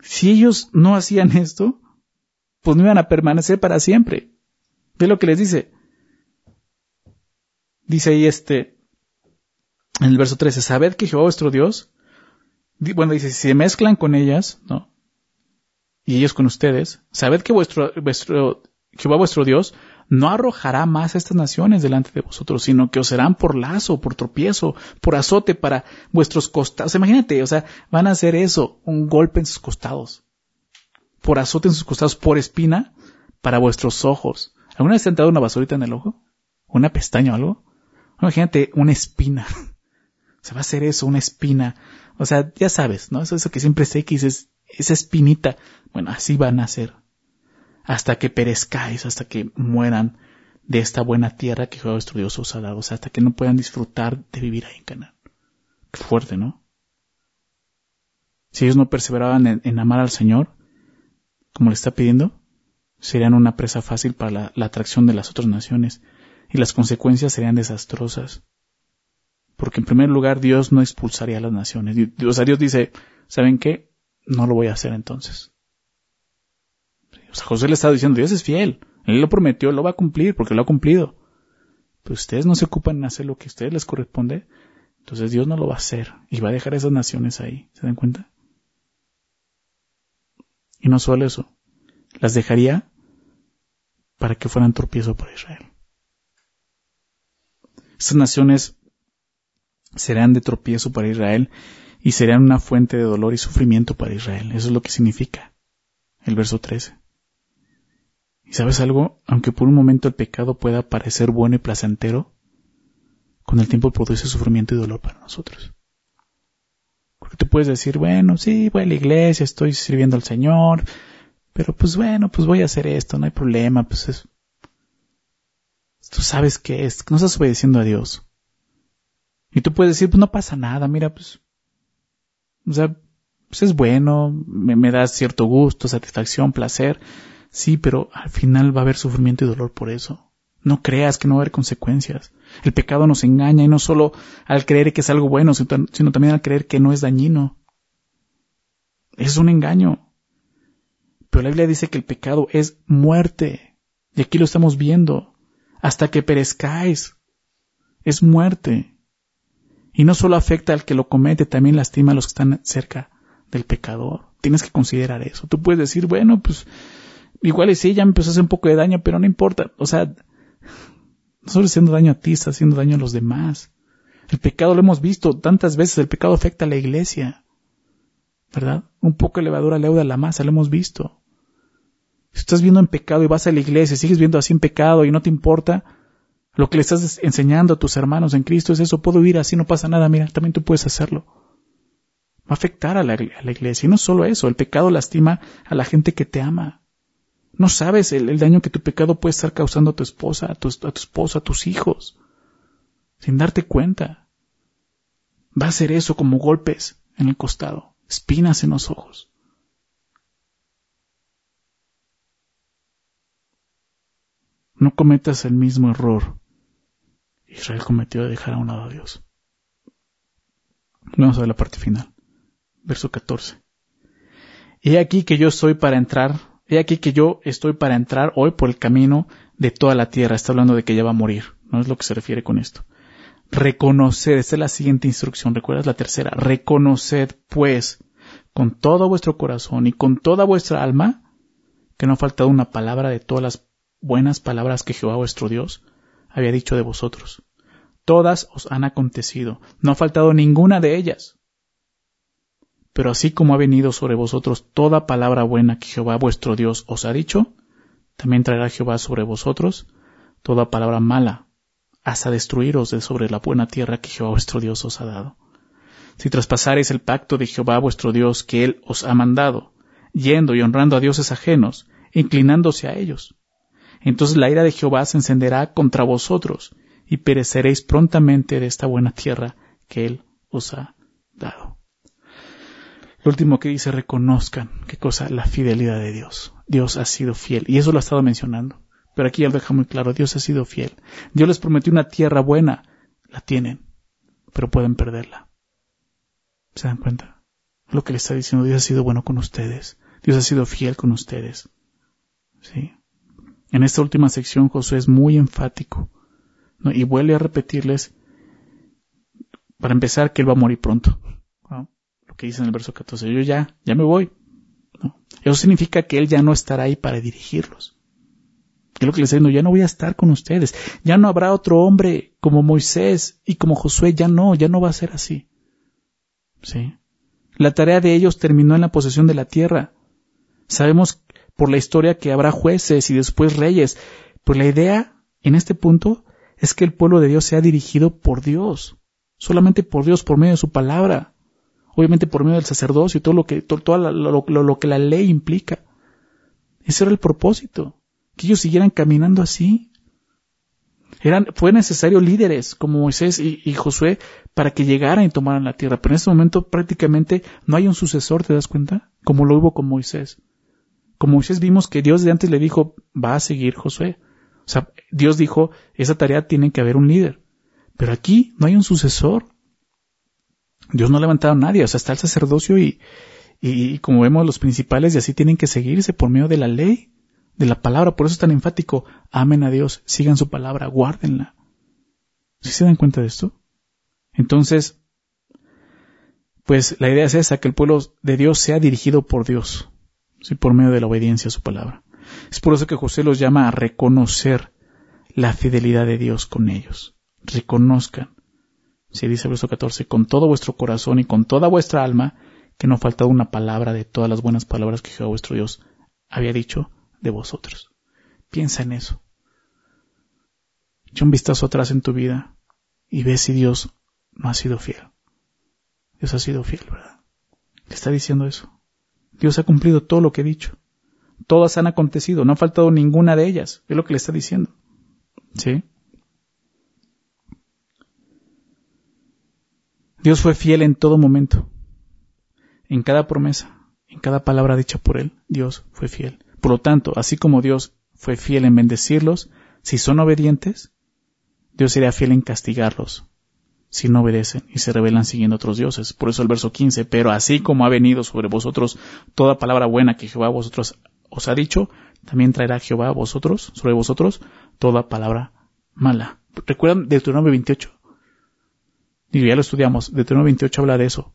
A: Si ellos no hacían esto, pues no iban a permanecer para siempre. Ve lo que les dice. Dice ahí este, en el verso 13, sabed que Jehová vuestro Dios, bueno, dice, si se mezclan con ellas, ¿no? Y ellos con ustedes, sabed que vuestro, vuestro, Jehová vuestro Dios no arrojará más a estas naciones delante de vosotros, sino que os serán por lazo, por tropiezo, por azote para vuestros costados. Imagínate, o sea, van a hacer eso, un golpe en sus costados por azote en sus costados, por espina, para vuestros ojos. ¿Alguna vez te han dado una basurita en el ojo? ¿Una pestaña o algo? Imagínate una espina. <laughs> Se va a hacer eso, una espina. O sea, ya sabes, ¿no? Eso, eso que siempre sé que dices, esa espinita. Bueno, así van a ser. Hasta que perezcáis, hasta que mueran de esta buena tierra que Jehová vuestro Dios os ha dado. O sea, hasta que no puedan disfrutar de vivir ahí en Canaán. Qué fuerte, ¿no? si ellos no perseveraban en, amar al Señor, como le está pidiendo, serían una presa fácil para la atracción de las otras naciones y las consecuencias serían desastrosas. Porque en primer lugar Dios no expulsaría a las naciones. O sea, Dios dice, ¿saben qué? No lo voy a hacer entonces. O sea, José le está diciendo, Dios es fiel. Él lo prometió, lo va a cumplir, porque lo ha cumplido. Pero ustedes no se ocupan en hacer lo que a ustedes les corresponde, entonces Dios no lo va a hacer y va a dejar a esas naciones ahí. ¿Se dan cuenta? Y no solo eso, las dejaría para que fueran tropiezo para Israel. Estas naciones serán de tropiezo para Israel y serán una fuente de dolor y sufrimiento para Israel. Eso es lo que significa el verso 13. Y sabes algo, aunque por un momento el pecado pueda parecer bueno y placentero, con el tiempo produce sufrimiento y dolor para nosotros. Porque tú puedes decir, bueno, sí, voy a la iglesia, estoy sirviendo al Señor, pero pues bueno, pues voy a hacer esto, no hay problema, pues es... Tú sabes que es, no estás obedeciendo a Dios. Y tú puedes decir, pues no pasa nada, mira, pues, o sea, pues es bueno, me, me da cierto gusto, satisfacción, placer, Sí, pero al final va a haber sufrimiento y dolor por eso. No creas que no va a haber consecuencias. El pecado nos engaña y no solo al creer que es algo bueno, sino también al creer que no es dañino. Es un engaño. Pero la Biblia dice que el pecado es muerte. Y aquí lo estamos viendo. Hasta que perezcáis. Es muerte. Y no solo afecta al que lo comete, también lastima a los que están cerca del pecador. Tienes que considerar eso. Tú puedes decir, bueno, pues igual y sí, ya me empezó a hacer un poco de daño, pero no importa. O sea, no solo haciendo daño a ti, está haciendo daño a los demás. El pecado lo hemos visto tantas veces, el pecado afecta a la iglesia. ¿Verdad? Un poco de levadura leuda la masa, lo hemos visto. Si estás viendo en pecado y vas a la iglesia, sigues viendo así en pecado y no te importa, lo que le estás enseñando a tus hermanos en Cristo es eso, puedo vivir así, no pasa nada, mira, también tú puedes hacerlo. Va a afectar a la, iglesia. Y no solo eso, el pecado lastima a la gente que te ama. No sabes el, daño que tu pecado puede estar causando a tu esposa, a tu, a tu esposa, a tus hijos, sin darte cuenta. Va a ser eso como golpes en el costado, espinas en los ojos. No cometas el mismo error. Israel cometió de dejar a un lado a Dios. Vamos a ver la parte final. Verso 14. He aquí que yo soy para entrar He aquí que yo estoy para entrar hoy por el camino de toda la tierra. Está hablando de que ella va a morir. No es lo que se refiere con esto. Reconoced, esta es la siguiente instrucción, ¿recuerdas la tercera? Reconoced, pues, con todo vuestro corazón y con toda vuestra alma, que no ha faltado una palabra de todas las buenas palabras que Jehová vuestro Dios había dicho de vosotros. Todas os han acontecido, no ha faltado ninguna de ellas. Pero así como ha venido sobre vosotros toda palabra buena que Jehová vuestro Dios os ha dicho, también traerá Jehová sobre vosotros toda palabra mala, hasta destruiros de sobre la buena tierra que Jehová vuestro Dios os ha dado. Si traspasareis el pacto de Jehová vuestro Dios que él os ha mandado, yendo y honrando a dioses ajenos, inclinándose a ellos, entonces la ira de Jehová se encenderá contra vosotros, y pereceréis prontamente de esta buena tierra que él os ha dado. Lo último que dice, reconozcan, qué cosa, la fidelidad de Dios. Dios ha sido fiel. Y eso lo ha estado mencionando. Pero aquí ya lo deja muy claro, Dios ha sido fiel. Dios les prometió una tierra buena. La tienen, pero pueden perderla. ¿Se dan cuenta? Lo que le está diciendo, Dios ha sido bueno con ustedes. Dios ha sido fiel con ustedes. ¿Sí? En esta última sección Josué es muy enfático. Y vuelve a repetirles, para empezar, que él va a morir pronto que dice en el verso 14, yo ya, ya me voy. Eso significa que Él ya no estará ahí para dirigirlos. Es lo que les digo, ya no voy a estar con ustedes. Ya no habrá otro hombre como Moisés y como Josué, ya no, ya no va a ser así. ¿Sí? La tarea de ellos terminó en la posesión de la tierra. Sabemos por la historia que habrá jueces y después reyes. Pues la idea en este punto es que el pueblo de Dios sea dirigido por Dios. Solamente por Dios, por medio de su palabra obviamente por medio del sacerdocio y todo lo que, todo, lo, que la ley implica. Ese era el propósito, que ellos siguieran caminando así. Eran, fue necesario líderes como Moisés y, y, Josué para que llegaran y tomaran la tierra. Pero en este momento prácticamente no hay un sucesor, ¿te das cuenta? Como lo hubo con Moisés. Con Moisés vimos que Dios de antes le dijo, va a seguir Josué. O sea, Dios dijo, esa tarea tiene que haber un líder. Pero aquí no hay un sucesor. Dios no ha levantado a nadie. O sea, está el sacerdocio y, y, como vemos los principales y así tienen que seguirse por medio de la ley, de la palabra. Por eso es tan enfático. Amen a Dios, sigan su palabra, guárdenla. ¿Sí se dan cuenta de esto? Entonces, pues la idea es esa, que el pueblo de Dios sea dirigido por Dios, ¿sí? por medio de la obediencia a su palabra. Es por eso que José los llama a reconocer la fidelidad de Dios con ellos. Reconozcan. Se dice el verso 14, con todo vuestro corazón y con toda vuestra alma, que no faltado una palabra de todas las buenas palabras que Jehová vuestro Dios había dicho de vosotros. Piensa en eso. Echa un vistazo atrás en tu vida y ve si Dios no ha sido fiel. Dios ha sido fiel, ¿verdad? Le está diciendo eso. Dios ha cumplido todo lo que he dicho. Todas han acontecido, no ha faltado ninguna de ellas. Es lo que le está diciendo. ¿Sí? Dios fue fiel en todo momento. En cada promesa, en cada palabra dicha por Él, Dios fue fiel. Por lo tanto, así como Dios fue fiel en bendecirlos, si son obedientes, Dios será fiel en castigarlos si no obedecen y se rebelan siguiendo otros dioses. Por eso el verso 15, pero así como ha venido sobre vosotros toda palabra buena que Jehová vosotros os ha dicho, también traerá Jehová a vosotros, sobre vosotros, toda palabra mala. ¿Recuerdan Deuteronomio 28? Digo, ya lo estudiamos. Deuteronomio 28 habla de eso.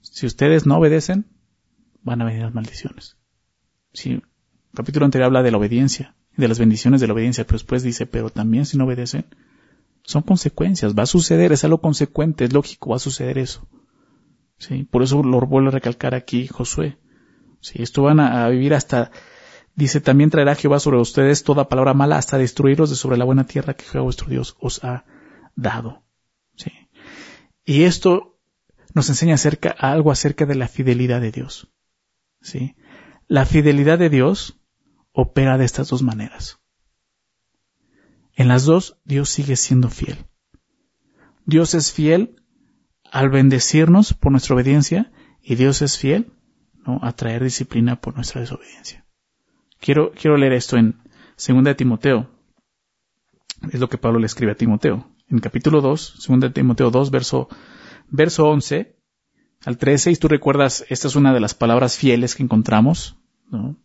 A: Si ustedes no obedecen, van a venir las maldiciones. Si el capítulo anterior habla de la obediencia, de las bendiciones de la obediencia, pero después dice, pero también si no obedecen, son consecuencias, va a suceder, es algo consecuente, es lógico, va a suceder eso. Sí, por eso lo vuelvo a recalcar aquí Josué. Sí, esto van a, vivir hasta, dice, también traerá Jehová sobre ustedes toda palabra mala hasta destruirlos de sobre la buena tierra que Jehová vuestro Dios os ha dado. Sí. Y esto nos enseña acerca, algo acerca de la fidelidad de Dios. Sí. La fidelidad de Dios opera de estas dos maneras. En las dos, Dios sigue siendo fiel. Dios es fiel al bendecirnos por nuestra obediencia y Dios es fiel ¿no? a traer disciplina por nuestra desobediencia. Quiero, quiero leer esto en 2 de Timoteo. Es lo que Pablo le escribe a Timoteo. En capítulo 2, 2 de Timoteo 2, verso, verso 11 al 13, y tú recuerdas, esta es una de las palabras fieles que encontramos, ¿no?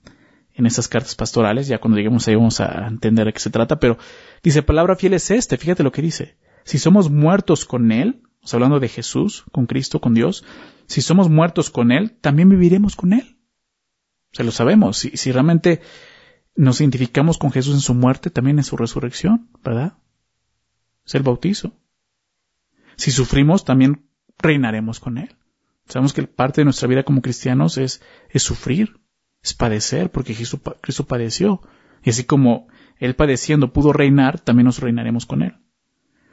A: en estas cartas pastorales, ya cuando lleguemos ahí vamos a entender de qué se trata, pero dice, palabra fiel es este, fíjate lo que dice. Si somos muertos con Él, hablando de Jesús, con Cristo, con Dios, si somos muertos con Él, también viviremos con Él. O sea, lo sabemos. Si, si realmente nos identificamos con Jesús en su muerte, también en su resurrección, ¿verdad? Es el bautizo. Si sufrimos, también reinaremos con Él. Sabemos que parte de nuestra vida como cristianos es, es sufrir es padecer, porque Cristo padeció. Y así como Él padeciendo pudo reinar, también nos reinaremos con Él.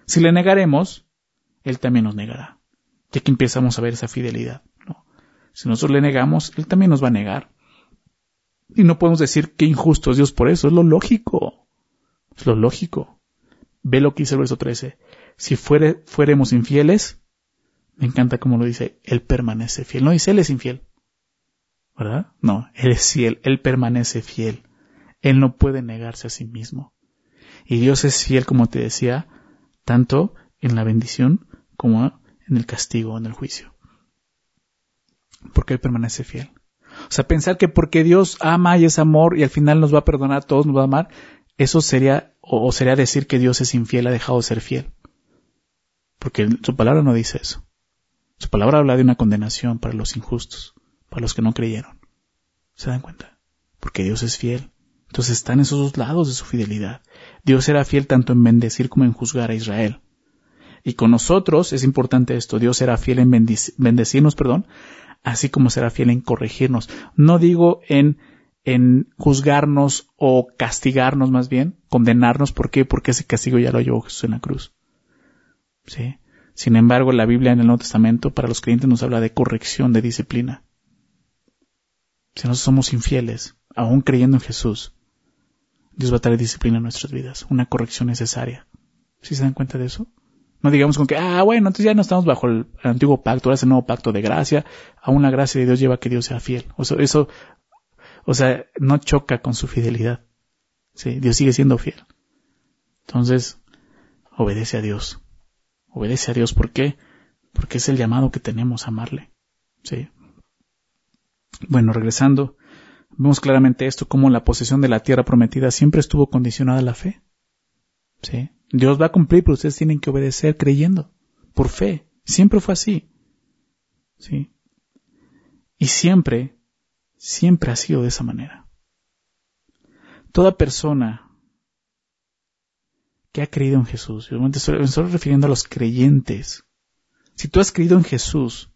A: Si le negaremos, Él también nos negará. Ya que empezamos a ver esa fidelidad. ¿no? Si nosotros le negamos, Él también nos va a negar. Y no podemos decir que injusto es Dios por eso, es lo lógico. Es lo lógico. Ve lo que dice el verso 13. Si fuere, fuéramos infieles, me encanta como lo dice, Él permanece fiel. No dice Él es infiel. ¿verdad? No, Él es fiel, Él permanece fiel. Él no puede negarse a sí mismo. Y Dios es fiel, como te decía, tanto en la bendición como en el castigo, en el juicio. Porque Él permanece fiel. O sea, pensar que porque Dios ama y es amor y al final nos va a perdonar a todos, nos va a amar, eso sería, o, sería decir que Dios es infiel, ha dejado de ser fiel. Porque su palabra no dice eso. Su palabra habla de una condenación para los injustos para los que no creyeron. ¿Se dan cuenta? Porque Dios es fiel. Entonces están esos dos lados de su fidelidad. Dios era fiel tanto en bendecir como en juzgar a Israel. Y con nosotros es importante esto. Dios será fiel en bendecirnos, perdón, así como será fiel en corregirnos. No digo en, en juzgarnos o castigarnos más bien, condenarnos. ¿Por qué? Porque ese castigo ya lo llevó Jesús en la cruz. ¿Sí? Sin embargo, la Biblia en el Nuevo Testamento para los creyentes nos habla de corrección, de disciplina si nosotros somos infieles, aún creyendo en Jesús, Dios va a traer disciplina en nuestras vidas, una corrección necesaria. ¿Sí se dan cuenta de eso? No digamos con que, ah, bueno, entonces ya no estamos bajo el, antiguo pacto, ahora es el nuevo pacto de gracia, aún la gracia de Dios lleva a que Dios sea fiel. O sea, eso, o sea, no choca con su fidelidad. Sí, Dios sigue siendo fiel. Entonces, obedece a Dios. Obedece a Dios, ¿por qué? Porque es el llamado que tenemos a amarle. Sí. Bueno, regresando, vemos claramente esto, como la posesión de la tierra prometida siempre estuvo condicionada a la fe. ¿Sí? Dios va a cumplir, pero ustedes tienen que obedecer creyendo, por fe. Siempre fue así. ¿Sí? Y siempre, siempre ha sido de esa manera. Toda persona que ha creído en Jesús, yo me estoy refiriendo a los creyentes. Si tú has creído en Jesús,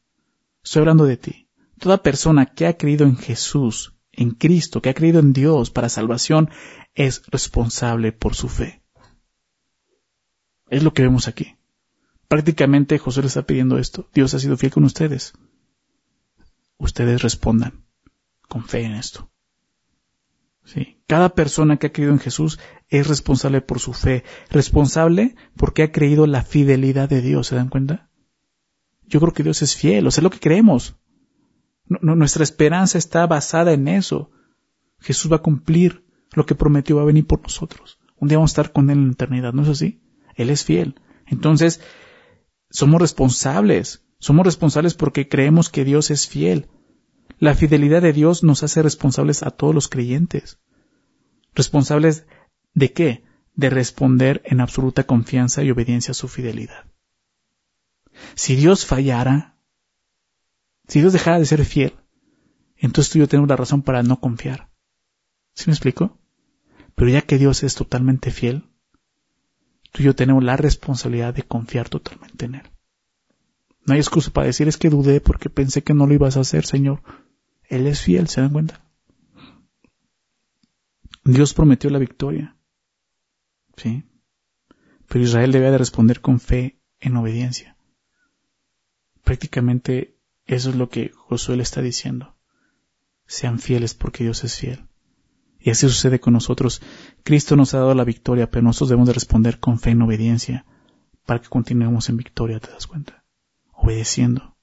A: estoy hablando de ti. Toda persona que ha creído en Jesús, en Cristo, que ha creído en Dios para salvación, es responsable por su fe. Es lo que vemos aquí. Prácticamente José le está pidiendo esto. Dios ha sido fiel con ustedes. Ustedes respondan con fe en esto. Sí. Cada persona que ha creído en Jesús es responsable por su fe, responsable porque ha creído la fidelidad de Dios, ¿se dan cuenta? Yo creo que Dios es fiel, o sea, es lo que creemos. Nuestra esperanza está basada en eso. Jesús va a cumplir lo que prometió, va a venir por nosotros. Un día vamos a estar con Él en la eternidad, ¿no es así? Él es fiel. Entonces, somos responsables. Somos responsables porque creemos que Dios es fiel. La fidelidad de Dios nos hace responsables a todos los creyentes. ¿Responsables de qué? De responder en absoluta confianza y obediencia a su fidelidad. Si Dios fallara, si Dios dejara de ser fiel, entonces tú y yo tenemos la razón para no confiar. ¿Sí me explico? Pero ya que Dios es totalmente fiel, tú y yo tenemos la responsabilidad de confiar totalmente en Él. No hay excusa para decir es que dudé porque pensé que no lo ibas a hacer, Señor. Él es fiel, ¿se dan cuenta? Dios prometió la victoria. ¿Sí? Pero Israel debía de responder con fe en obediencia. Prácticamente eso es lo que Josué le está diciendo. Sean fieles porque Dios es fiel. Y así sucede con nosotros. Cristo nos ha dado la victoria, pero nosotros debemos de responder con fe en obediencia para que continuemos en victoria, ¿te das cuenta? Obedeciendo.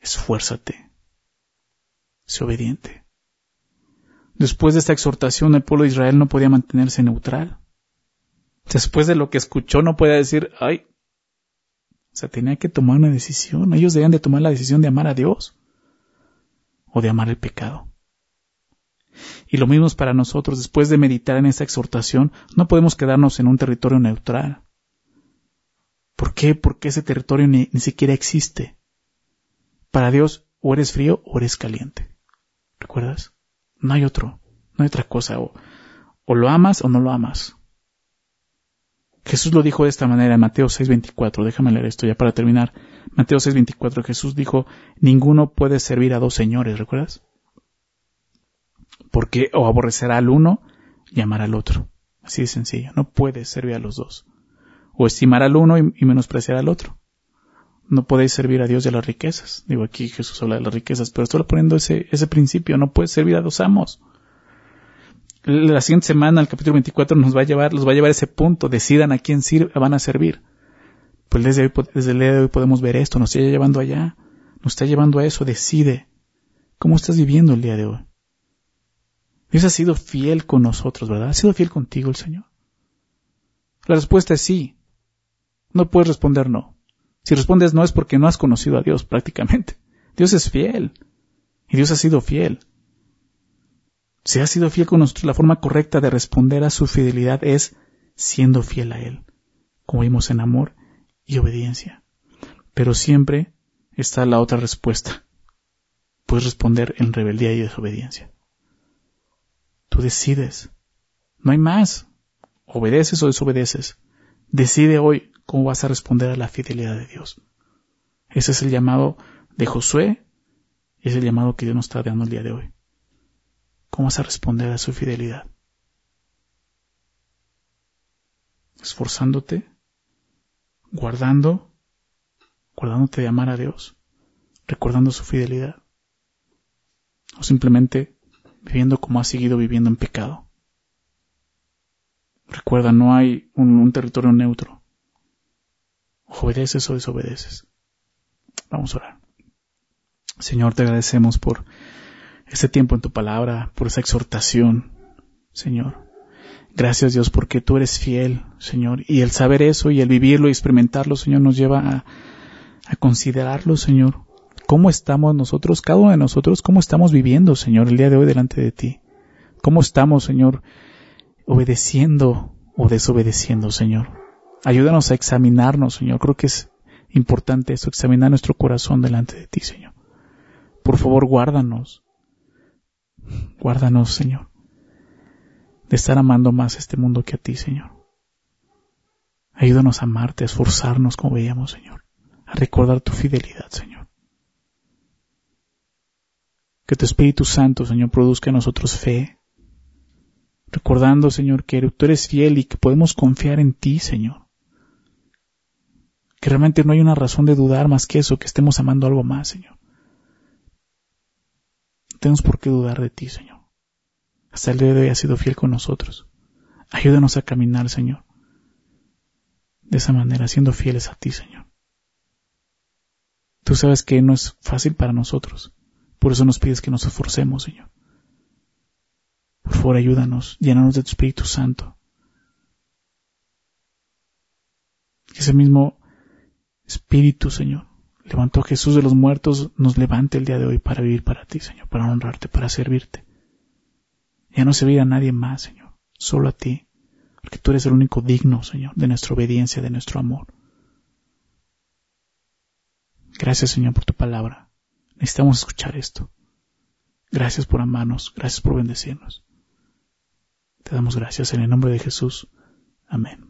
A: Esfuérzate. Sé obediente. Después de esta exhortación, el pueblo de Israel no podía mantenerse neutral. Después de lo que escuchó, no podía decir, ay, o sea, tenía que tomar una decisión. Ellos debían de tomar la decisión de amar a Dios o de amar el pecado. Y lo mismo es para nosotros. Después de meditar en esta exhortación, no podemos quedarnos en un territorio neutral. ¿Por qué? Porque ese territorio ni, siquiera existe. Para Dios, o eres frío o eres caliente. ¿Recuerdas? No hay otro. No hay otra cosa. O, o lo amas o no lo amas. Jesús lo dijo de esta manera en Mateo 6:24. Déjame leer esto ya para terminar. Mateo 6:24. Jesús dijo, ninguno puede servir a dos señores, ¿recuerdas? porque o aborrecerá al uno y amará al otro. Así de sencillo. No puedes servir a los dos. O estimar al uno y, menospreciar al otro. No podéis servir a Dios y a las riquezas. Digo aquí Jesús habla de las riquezas, pero estoy poniendo ese, ese principio. No puedes servir a dos amos. La siguiente semana, el capítulo 24, nos va a llevar, los va a llevar a ese punto. Decidan a quién van a servir. Pues desde, hoy, desde el día de hoy podemos ver esto. Nos está llevando allá. Nos está llevando a eso. Decide. ¿Cómo estás viviendo el día de hoy? Dios ha sido fiel con nosotros, ¿verdad? ¿Ha sido fiel contigo el Señor? La respuesta es sí. No puedes responder no. Si respondes no es porque no has conocido a Dios prácticamente. Dios es fiel. Y Dios ha sido fiel. Si ha sido fiel con nosotros, la forma correcta de responder a su fidelidad es siendo fiel a Él, como vimos en amor y obediencia. Pero siempre está la otra respuesta. Puedes responder en rebeldía y desobediencia. Tú decides. No hay más. Obedeces o desobedeces. Decide hoy cómo vas a responder a la fidelidad de Dios. Ese es el llamado de Josué es el llamado que Dios nos está dando el día de hoy. ¿Cómo vas a responder a su fidelidad? Esforzándote, guardando, guardándote de amar a Dios, recordando su fidelidad. O simplemente viviendo como ha seguido viviendo en pecado, Recuerda, no hay un, territorio neutro. Obedeces o desobedeces. Vamos a orar. Señor, te agradecemos por este tiempo en tu palabra, por esa exhortación, Señor. Gracias Dios porque tú eres fiel, Señor. Y el saber eso y el vivirlo y experimentarlo, Señor, nos lleva a, a considerarlo, Señor. ¿Cómo estamos nosotros, cada uno de nosotros, cómo estamos viviendo, Señor, el día de hoy delante de ti? ¿Cómo estamos, Señor, obedeciendo o desobedeciendo, Señor? Ayúdanos a examinarnos, Señor. Creo que es importante eso, examinar nuestro corazón delante de ti, Señor. Por favor, guárdanos. Guárdanos, Señor, de estar amando más este mundo que a ti, Señor. Ayúdanos a amarte, a esforzarnos como veíamos, Señor, a recordar tu fidelidad, Señor. Que tu Espíritu Santo, Señor, produzca en nosotros fe, recordando, Señor, que tú eres fiel y que podemos confiar en ti, Señor. Que realmente no hay una razón de dudar más que eso, que estemos amando algo más, Señor. Tenemos por qué dudar de ti, Señor. Hasta el día de hoy has sido fiel con nosotros. Ayúdanos a caminar, Señor. De esa manera, siendo fieles a ti, Señor. Tú sabes que no es fácil para nosotros. Por eso nos pides que nos esforcemos, Señor. Por favor, ayúdanos, llénanos de tu Espíritu Santo. Ese mismo Espíritu, Señor, levantó a Jesús de los muertos, nos levante el día de hoy para vivir para ti, Señor, para honrarte, para servirte. Ya no servir a nadie más, Señor, solo a ti, porque tú eres el único digno, Señor, de nuestra obediencia, de nuestro amor. Gracias, Señor, por tu palabra. Necesitamos escuchar esto. Gracias por amarnos, gracias por bendecirnos. Te damos gracias en el nombre de Jesús. Amén.